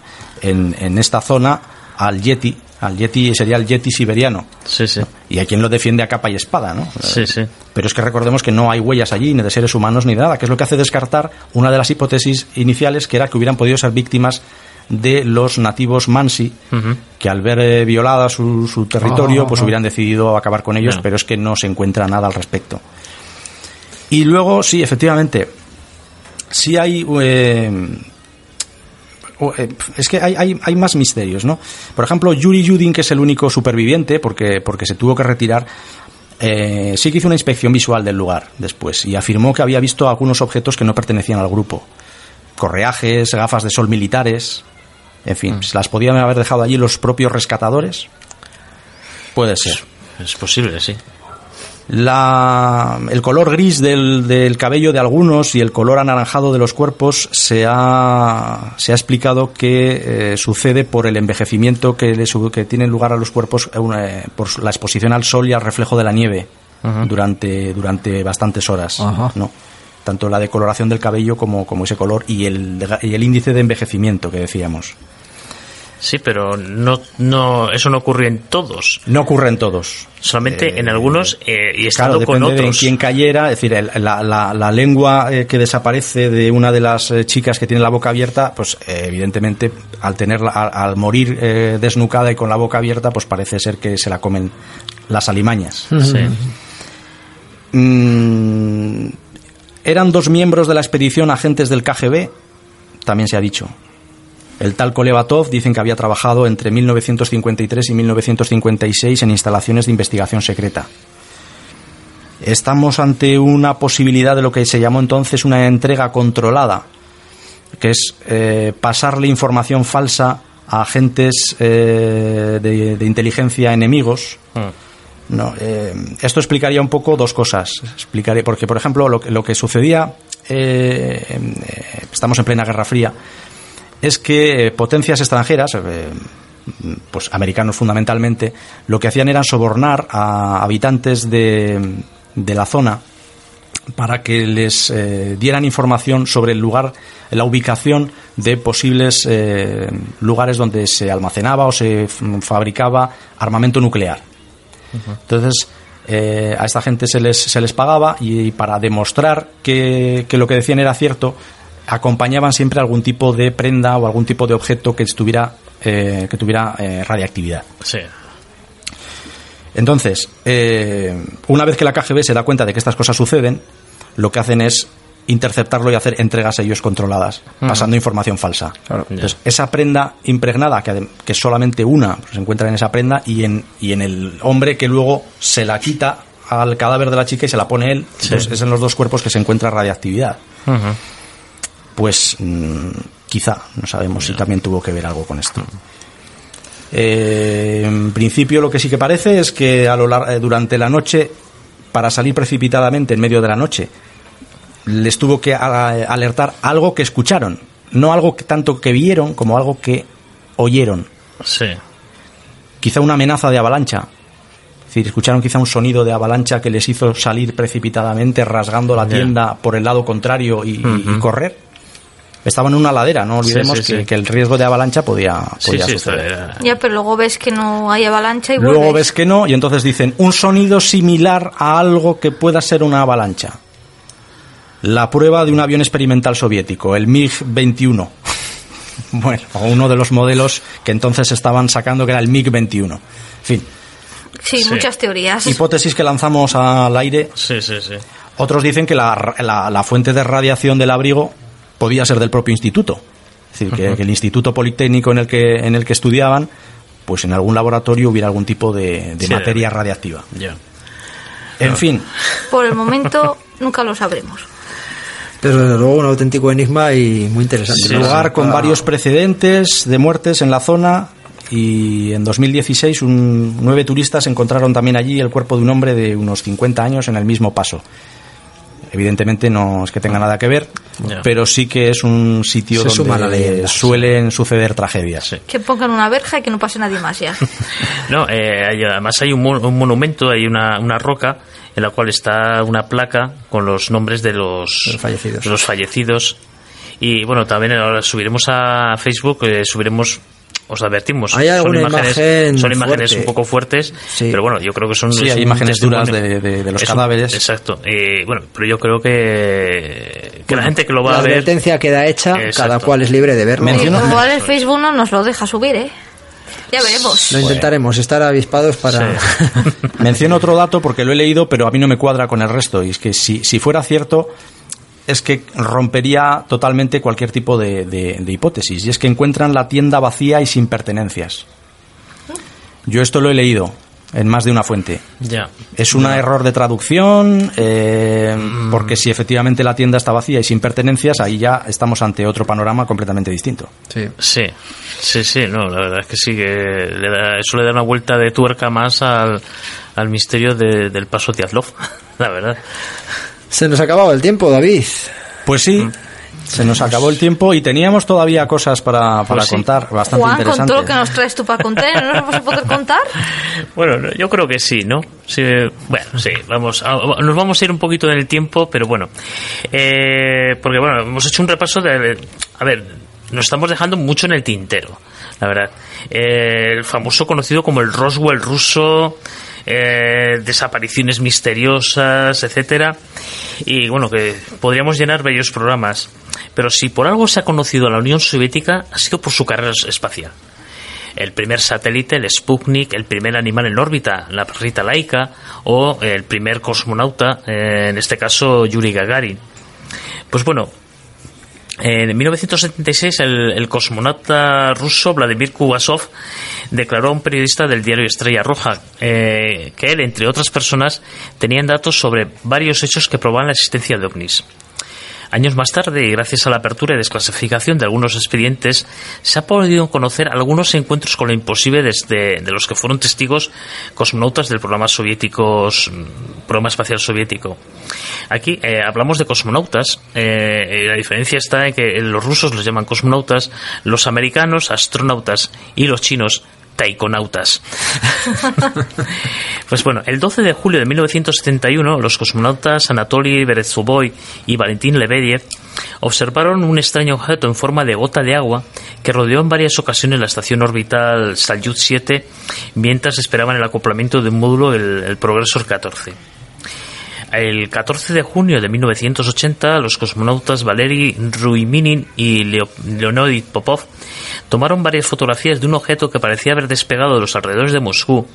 en, en esta zona al Yeti. Al Yeti sería el Yeti siberiano. Sí, sí. Y hay quien lo defiende a capa y espada, ¿no? Sí, sí. Pero es que recordemos que no hay huellas allí, ni de seres humanos, ni de nada, que es lo que hace descartar una de las hipótesis iniciales, que era que hubieran podido ser víctimas de los nativos Mansi, que al ver eh, violada su, su territorio, Ah, pues ah. hubieran decidido acabar con ellos, pero es que no se encuentra nada al respecto. Y luego, sí, efectivamente, sí hay... eh, es que hay, hay, hay más misterios, ¿no? Por ejemplo, Yuri Yudin, que es el único superviviente, porque, porque se tuvo que retirar, eh, sí que hizo una inspección visual del lugar después y afirmó que había visto algunos objetos que no pertenecían al grupo. Correajes, gafas de sol militares, en fin, ¿se las podían haber dejado allí los propios rescatadores? Puede ser. Es posible, sí. La, el color gris del, del cabello de algunos y el color anaranjado de los cuerpos se ha, se ha explicado que eh, sucede por el envejecimiento que, le su- que tiene lugar a los cuerpos eh, eh, por la exposición al sol y al reflejo de la nieve durante, durante bastantes horas. Ajá. ¿no? Tanto la decoloración del cabello como, como ese color y el, y el índice de envejecimiento que decíamos. Sí, pero no, no, eso no ocurrió en todos. No ocurre en todos. Solamente Eh, en algunos eh, y Claro, estando con depende de en otros. quién cayera. Es decir, el- la, la- la lengua eh, que desaparece de una de las eh, chicas que tiene la boca abierta, pues eh, evidentemente al tenerla, al, al morir eh, desnucada y con la boca abierta, pues parece ser que se la comen las alimañas. Sí. Mm, eran dos miembros de la expedición agentes del KGB, también se ha dicho. El tal Kolevatov dicen que había trabajado entre 1953 y 1956 en instalaciones de investigación secreta. Estamos ante una posibilidad de lo que se llamó entonces una entrega controlada, que es eh, pasarle información falsa a agentes eh, de, de inteligencia enemigos. No, eh, esto explicaría un poco dos cosas. Explicaría, porque, por ejemplo, lo, que- lo que sucedía, estamos en plena Guerra Fría, es que eh, potencias extranjeras, eh, pues americanos fundamentalmente, lo que hacían era sobornar a habitantes de, de la zona para que les eh, dieran información sobre el lugar, la ubicación de posibles eh, lugares donde se almacenaba o se fabricaba armamento nuclear. Entonces, eh, a esta gente se les, se les pagaba y, para demostrar que, que lo que decían era cierto, acompañaban siempre algún tipo de prenda o algún tipo de objeto que estuviera eh, que tuviera eh, radiactividad. Sí. Entonces, eh, una vez que la KGB se da cuenta de que estas cosas suceden, lo que hacen es interceptarlo y hacer entregas a ellos controladas, pasando información falsa. Entonces, esa prenda impregnada, que, que solamente una pues, se encuentra en esa prenda, y en, y en el hombre que luego se la quita al cadáver de la chica y se la pone él, entonces es en los dos cuerpos que se encuentra radiactividad. Pues mm, quizá, no sabemos si también tuvo que ver algo con esto. Eh, en principio lo que sí que parece es que a lo lar- eh, durante la noche, para salir precipitadamente en medio de la noche, les tuvo que a- alertar algo que escucharon, no algo que tanto que vieron como algo que oyeron. Sí. Quizá una amenaza de avalancha. Es decir, escucharon quizá un sonido de avalancha que les hizo salir precipitadamente rasgando la tienda por el lado contrario y, correr. Estaban en una ladera, no olvidemos Sí, sí, que, sí. que el riesgo de avalancha podía, Sí, podía sí, suceder. Ya, pero luego ves que no hay avalancha y Luego vuelves. ves que no y entonces dicen un sonido similar a algo que pueda ser una avalancha. La prueba de un avión experimental soviético, el MiG-21. bueno, o uno de los modelos que entonces estaban sacando que era el MiG-21. En fin, Sí, Sí. muchas teorías. hipótesis que lanzamos al aire. Sí, sí, sí. Otros dicen que la, la- la fuente de radiación del abrigo podía ser del propio instituto. Es decir, que, que el instituto politécnico en el que, en el que estudiaban, pues en algún laboratorio hubiera algún tipo de, de Sí, materia radiactiva. Ya. En fin, Por el momento nunca lo sabremos. Pero desde luego un auténtico enigma y muy interesante. Sí, ¿no? lugar con Para- varios precedentes de muertes en la zona y en 2016 un- nueve turistas encontraron también allí el cuerpo de un hombre de unos 50 años en el mismo paso. Evidentemente no es que tenga nada que ver, pero sí que es un sitio Se donde leyenda. suelen suceder tragedias. Sí. Que pongan una verja y que no pase nadie más ya. No, eh, hay- además hay un, mon- un monumento, hay una, una roca en la cual está una placa con los nombres de los, De los fallecidos. de los fallecidos. Y bueno, también ahora subiremos a Facebook, eh, subiremos, os advertimos, Hay son alguna imágenes, imagen son imágenes fuerte. un poco fuertes, Sí. pero bueno, yo creo que son Sí, hay imágenes duras de- de- de los Es un- cadáveres. exacto. Eh, bueno, pero yo creo que, que la gente que lo va la a ver... advertencia queda hecha, Exacto. cada cual es libre de verlo. Igual el Facebook no nos lo deja subir, ¿eh? Ya veremos. Lo intentaremos, estar avispados para... Menciono otro dato porque lo he leído, pero a mí no me cuadra con el resto. Y es que si, si fuera cierto, es que rompería totalmente cualquier tipo de, de- de hipótesis. Y es que encuentran la tienda vacía y sin pertenencias. Yo esto lo he leído en más de una fuente. Ya. Es un error de traducción, eh, porque si efectivamente la tienda está vacía y sin pertenencias, ahí ya estamos ante otro panorama completamente distinto. Sí. Sí, sí, sí, no, la verdad es que sí, que le da, eso le da una vuelta de tuerca más al, al misterio de- del paso Tiazlov, la verdad. Se nos ha acabado el tiempo, David. Pues sí, se nos acabó el tiempo y teníamos todavía cosas para, para Pues sí. contar, bastante Juan, con interesantes. todo lo que nos traes tú para contar, ¿no nos vamos a poder contar? Bueno, no, yo creo que sí, ¿no? Sí, bueno, sí, vamos, a- nos vamos a ir un poquito en el tiempo, pero bueno, eh, porque bueno, hemos hecho un repaso de, a ver, nos estamos dejando mucho en el tintero, la verdad. Eh, el famoso conocido como el Roswell ruso, eh, desapariciones misteriosas, etcétera, y bueno, que podríamos llenar varios programas, pero si por algo se ha conocido a la Unión Soviética ha sido por su carrera espacial. El primer satélite, el Sputnik, el primer animal en órbita, la perrita laica, o el primer cosmonauta, eh, en este caso Yuri Gagarin. Pues bueno, en 1976 el, el cosmonauta ruso Vladimir Kubasov declaró a un periodista del diario Estrella Roja eh, que él, entre otras personas, tenían datos sobre varios hechos que probaban la existencia de ovnis. Años más tarde, y gracias a la apertura y desclasificación de algunos expedientes, se ha podido conocer algunos encuentros con lo imposible desde de los que fueron testigos cosmonautas del programa soviético, programa espacial soviético. Aquí eh, hablamos de cosmonautas. eh, la diferencia está en que los rusos los llaman cosmonautas, los americanos astronautas y los chinos taikonautas. pues bueno, el 12 de julio de 1971, los cosmonautas Anatoly Berezovoi y Valentín Lebedev observaron un extraño objeto en forma de gota de agua que rodeó en varias ocasiones la estación orbital Salyut 7 mientras esperaban el acoplamiento de un módulo, el, el Progressor 14. El 14 de junio de 1980, los cosmonautas Valery Ruiminin y Leo- Leonid Popov tomaron varias fotografías de un objeto que parecía haber despegado de los alrededores de Moscú,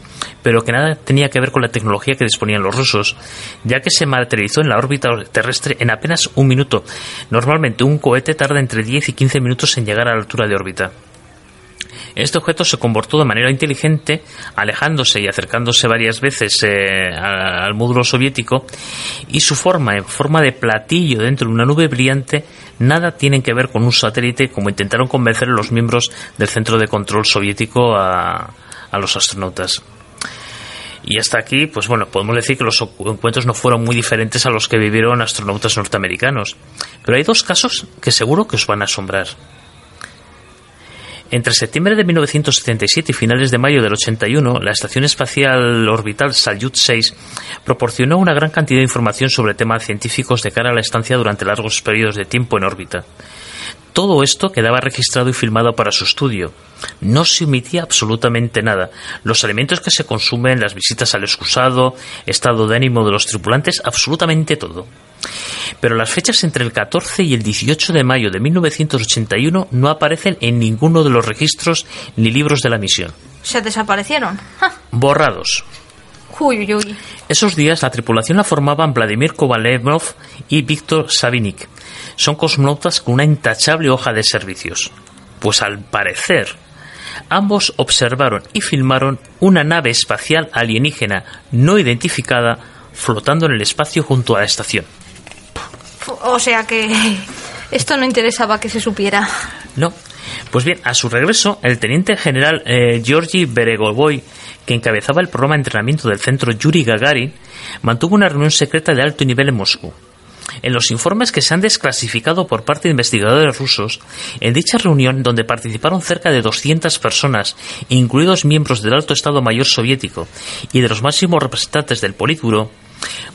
pero que nada tenía que ver con la tecnología que disponían los rusos, ya que se materializó en la órbita terrestre en apenas un minuto. Normalmente un cohete tarda entre 10 y 15 minutos en llegar a la altura de órbita. Este objeto se comportó de manera inteligente, alejándose y acercándose varias veces eh, al módulo soviético, y su forma, en forma de platillo dentro de una nube brillante, nada tienen que ver con un satélite, como intentaron convencer los miembros del centro de control soviético a, a los astronautas. Y hasta aquí, pues bueno, podemos decir que los encuentros no fueron muy diferentes a los que vivieron astronautas norteamericanos. Pero hay dos casos que seguro que os van a asombrar. Entre septiembre de 1977 y finales de mayo del 81, la Estación Espacial Orbital Salyut 6 proporcionó una gran cantidad de información sobre temas científicos de cara a la estancia durante largos periodos de tiempo en órbita. Todo esto quedaba registrado y filmado para su estudio. No se omitía absolutamente nada. Los alimentos que se consumen, las visitas al excusado, estado de ánimo de los tripulantes, absolutamente todo. Pero las fechas entre el 14 y el 18 de mayo de 1981 no aparecen en ninguno de los registros ni libros de la misión. Se desaparecieron. Borrados. Uy, uy, uy. Esos días la tripulación la formaban Vladimir Kovalevov y Víctor Savinik. Son cosmonautas con una intachable hoja de servicios. Pues al parecer, ambos observaron y filmaron una nave espacial alienígena no identificada flotando en el espacio junto a la estación. O sea que esto no interesaba que se supiera. No. Pues bien, a su regreso, el teniente general eh, Georgi Beregovoy, que encabezaba el programa de entrenamiento del centro Yuri Gagarin, mantuvo una reunión secreta de alto nivel en Moscú. En los informes que se han desclasificado por parte de investigadores rusos, en dicha reunión, donde participaron cerca de 200 personas, incluidos miembros del alto Estado Mayor soviético y de los máximos representantes del Politburo,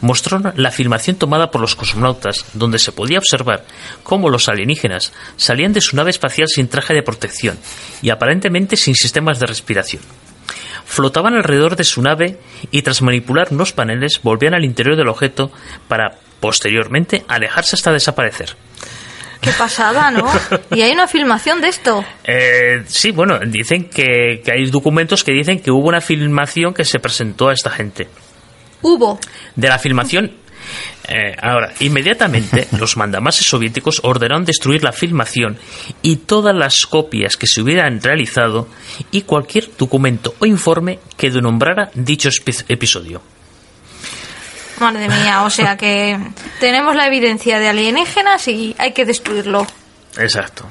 mostraron la filmación tomada por los cosmonautas, donde se podía observar cómo los alienígenas salían de su nave espacial sin traje de protección y aparentemente sin sistemas de respiración. Flotaban alrededor de su nave y tras manipular unos paneles volvían al interior del objeto para posteriormente alejarse hasta desaparecer. Qué pasada, ¿no? Y hay una filmación de esto. Eh, sí, bueno, dicen que, que hay documentos que dicen que hubo una filmación que se presentó a esta gente. Hubo. de la filmación. Eh, ahora, inmediatamente los mandamases soviéticos ordenaron destruir la filmación y todas las copias que se hubieran realizado y cualquier documento o informe que denombrara dicho episodio. Madre mía, o sea que tenemos la evidencia de alienígenas y hay que destruirlo. Exacto.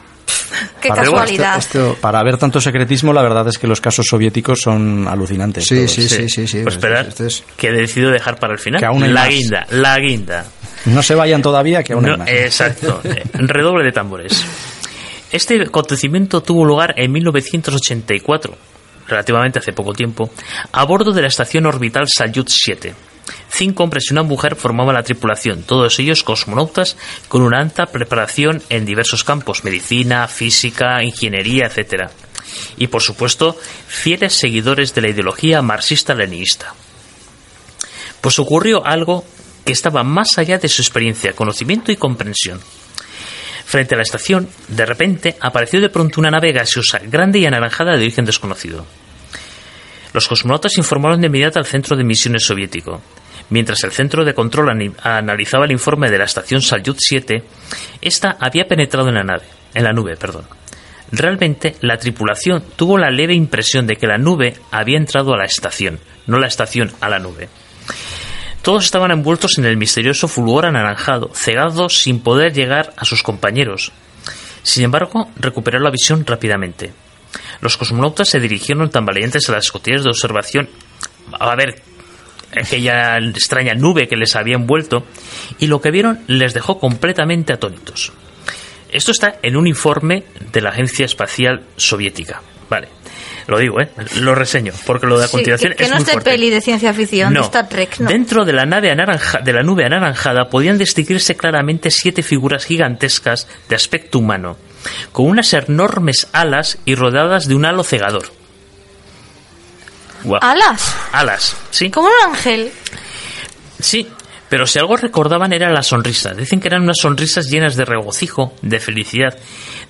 Qué Para- casualidad. Esto, Para ver tanto secretismo, la verdad es que los casos soviéticos son alucinantes. sí, todos. sí, sí, sí, sí. Pues esto- esperad, esto es- que he decidido dejar para el final. Que aún hay la más. guinda, la guinda. No se vayan todavía, que aún hay No, más. exacto. Redoble de tambores. Este acontecimiento tuvo lugar en 1984, relativamente hace poco tiempo, a bordo de la estación orbital Salyut 7. Cinco hombres y una mujer formaban la tripulación, todos ellos cosmonautas con una alta preparación en diversos campos, medicina, física, ingeniería, etc. Y por supuesto, fieles seguidores de la ideología marxista-leninista. Pues ocurrió algo que estaba más allá de su experiencia, conocimiento y comprensión. Frente a la estación, de repente, apareció de pronto una nave gaseosa, grande y anaranjada de origen desconocido. Los cosmonautas informaron de inmediato al centro de misiones soviético. Mientras el centro de control analizaba el informe de la estación Salyut 7, esta había penetrado en la nave, en la nube, perdón. Realmente, la tripulación tuvo la leve impresión de que la nube había entrado a la estación, no la estación a la nube. Todos estaban envueltos en el misterioso fulgor anaranjado, cegados sin poder llegar a sus compañeros. Sin embargo, recuperaron la visión rápidamente. Los cosmonautas se dirigieron tambaleantes a las escotillas de observación a ver aquella extraña nube que les había envuelto y lo que vieron les dejó completamente atónitos. Esto está en un informe de la Agencia Espacial Soviética. Vale, lo digo, ¿eh? Lo reseño, porque lo de a Sí, continuación que, que es no muy fuerte. peli de ciencia ficción, de Star Trek, no. Dentro de la nave anaranja, de la nube anaranjada podían distinguirse claramente siete figuras gigantescas de aspecto humano, con unas enormes alas y rodeadas de un halo cegador. Alas, Alas, sí, como un ángel. sí. Pero si algo recordaban eran las sonrisas. Dicen que eran unas sonrisas llenas de regocijo, de felicidad.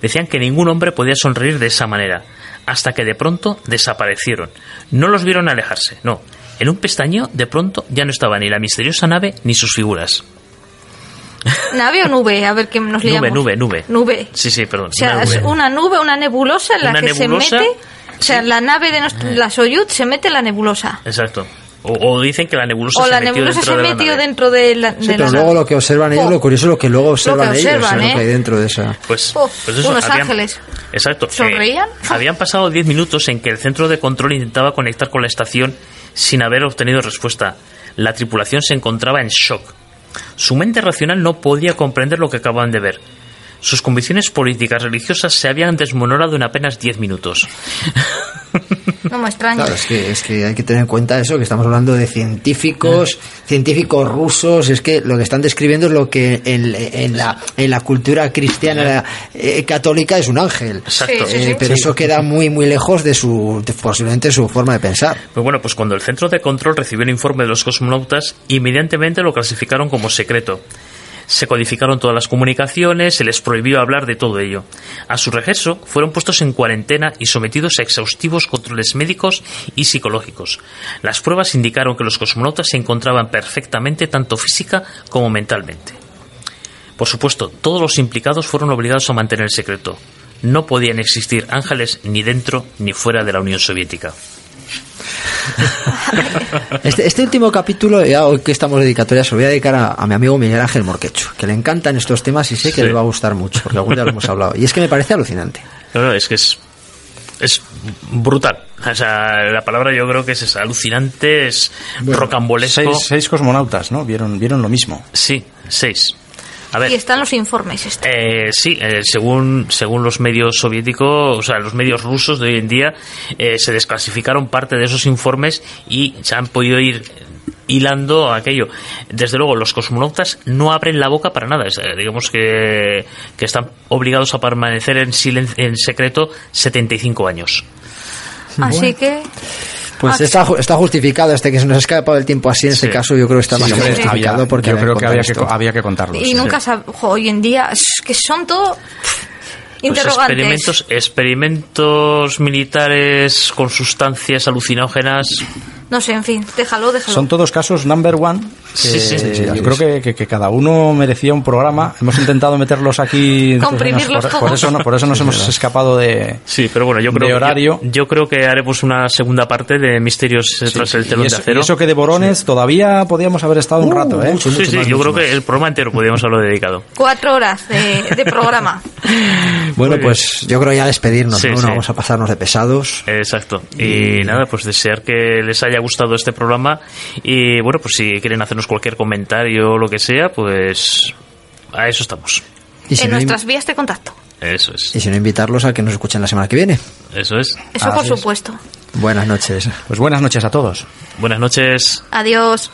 Decían que ningún hombre podía sonreír de esa manera, hasta que de pronto desaparecieron. No los vieron alejarse, no. En un pestañeo, de pronto, ya no estaba ni la misteriosa nave ni sus figuras. ¿Nave o nube? A ver qué nos liamos. Nube, nube, nube. Nube. Sí, sí, perdón. O sea, una es una nube, una nebulosa en la Una que nebulosa, se mete. O sea, la nave de nuestra- la Soyuz se mete en la nebulosa. Exacto. O, o dicen que la nebulosa O se la metió nebulosa dentro se de la metió nave. dentro de la. Sí, de pero la luego nave. lo que observan ellos, Oh. lo curioso es lo que luego observan ellos, observan, lo que ¿eh? hay dentro de esa... Pues, Oh, pues eso, unos habían- ángeles. Exacto. eh, ¿Sonreían? habían pasado 10 minutos en que el centro de control intentaba conectar con la estación sin haber obtenido respuesta. La tripulación se encontraba en shock. Su mente racional no podía comprender lo que acababan de ver. Sus convicciones políticas religiosas se habían desmonorado en apenas 10 minutos. No me extraña. Claro, es que, es que hay que tener en cuenta eso, que estamos hablando de científicos, científicos rusos, es que lo que están describiendo es lo que en, en la, en la cultura cristiana eh, católica es un ángel. Exacto. Sí, sí, Eh, sí. pero eso queda muy muy lejos de su de posiblemente su forma de pensar. Pues bueno, pues cuando el centro de control recibió el informe de los cosmonautas, inmediatamente lo clasificaron como secreto. Se codificaron todas las comunicaciones, se les prohibió hablar de todo ello. A su regreso, fueron puestos en cuarentena y sometidos a exhaustivos controles médicos y psicológicos. Las pruebas indicaron que los cosmonautas se encontraban perfectamente tanto física como mentalmente. Por supuesto, todos los implicados fueron obligados a mantener el secreto. No podían existir ángeles ni dentro ni fuera de la Unión Soviética. Este, este último capítulo, ya hoy que estamos dedicatorias, se lo voy a dedicar a, a mi amigo Miguel Ángel Morquecho, que le encantan estos temas y sé que Sí. le va a gustar mucho, porque algún día lo hemos hablado. Y es que me parece alucinante. No, no, es que es, es brutal. O sea, la palabra yo creo que es esa, alucinante, es rocambolesco. Seis, seis cosmonautas, ¿no? Vieron, vieron lo mismo. Sí, seis. A ver, Y están los informes. estos. eh, sí, eh, según, según los medios soviéticos, o sea, los medios rusos de hoy en día, eh, se desclasificaron parte de esos informes y se han podido ir hilando aquello. Desde luego, los cosmonautas no abren la boca para nada. Es, eh, digamos que, que están obligados a permanecer en, silen- en secreto 75 años. Así que. Pues Ah, está, ju- está justificado, este que se nos ha escapado el tiempo así, en este Sí. caso yo creo que está Sí, más que hombre, justificado había- porque yo creo que había que, había que contarlo. Y sí. nunca sab- jo, hoy en día es que son todo Pues interrogantes. experimentos, experimentos militares con sustancias alucinógenas. No sé, en fin, déjalo, déjalo. Son todos casos number one. que Sí, sí, sí, sí, yo creo que, que- que cada uno merecía un programa. Hemos intentado meterlos aquí. Comprimirlos por, por todos. eso, no- por eso nos hemos escapado de. Sí, pero bueno, yo creo, De horario. Yo, yo creo que haremos una segunda parte de Misterios tras el telón y, eso, de acero. y eso que de Borones todavía podíamos haber estado un Uh, rato, ¿eh? mucho, sí, mucho sí, más, yo creo que el programa entero podríamos haberlo dedicado. Cuatro horas de, de programa. Bueno, Muy pues yo creo ya despedirnos, Sí, ¿no? No sí. vamos a pasarnos de pesados. Exacto. Y nada, pues desear que les haya gustado este programa. Y bueno, pues si quieren hacernos cualquier comentario o lo que sea, pues a eso estamos. Y si, en no, nuestras vías de contacto. Eso es. y si no, invitarlos a que nos escuchen la semana que viene. Eso es. Eso por supuesto. Buenas noches. Pues buenas noches a todos. Buenas noches. Adiós.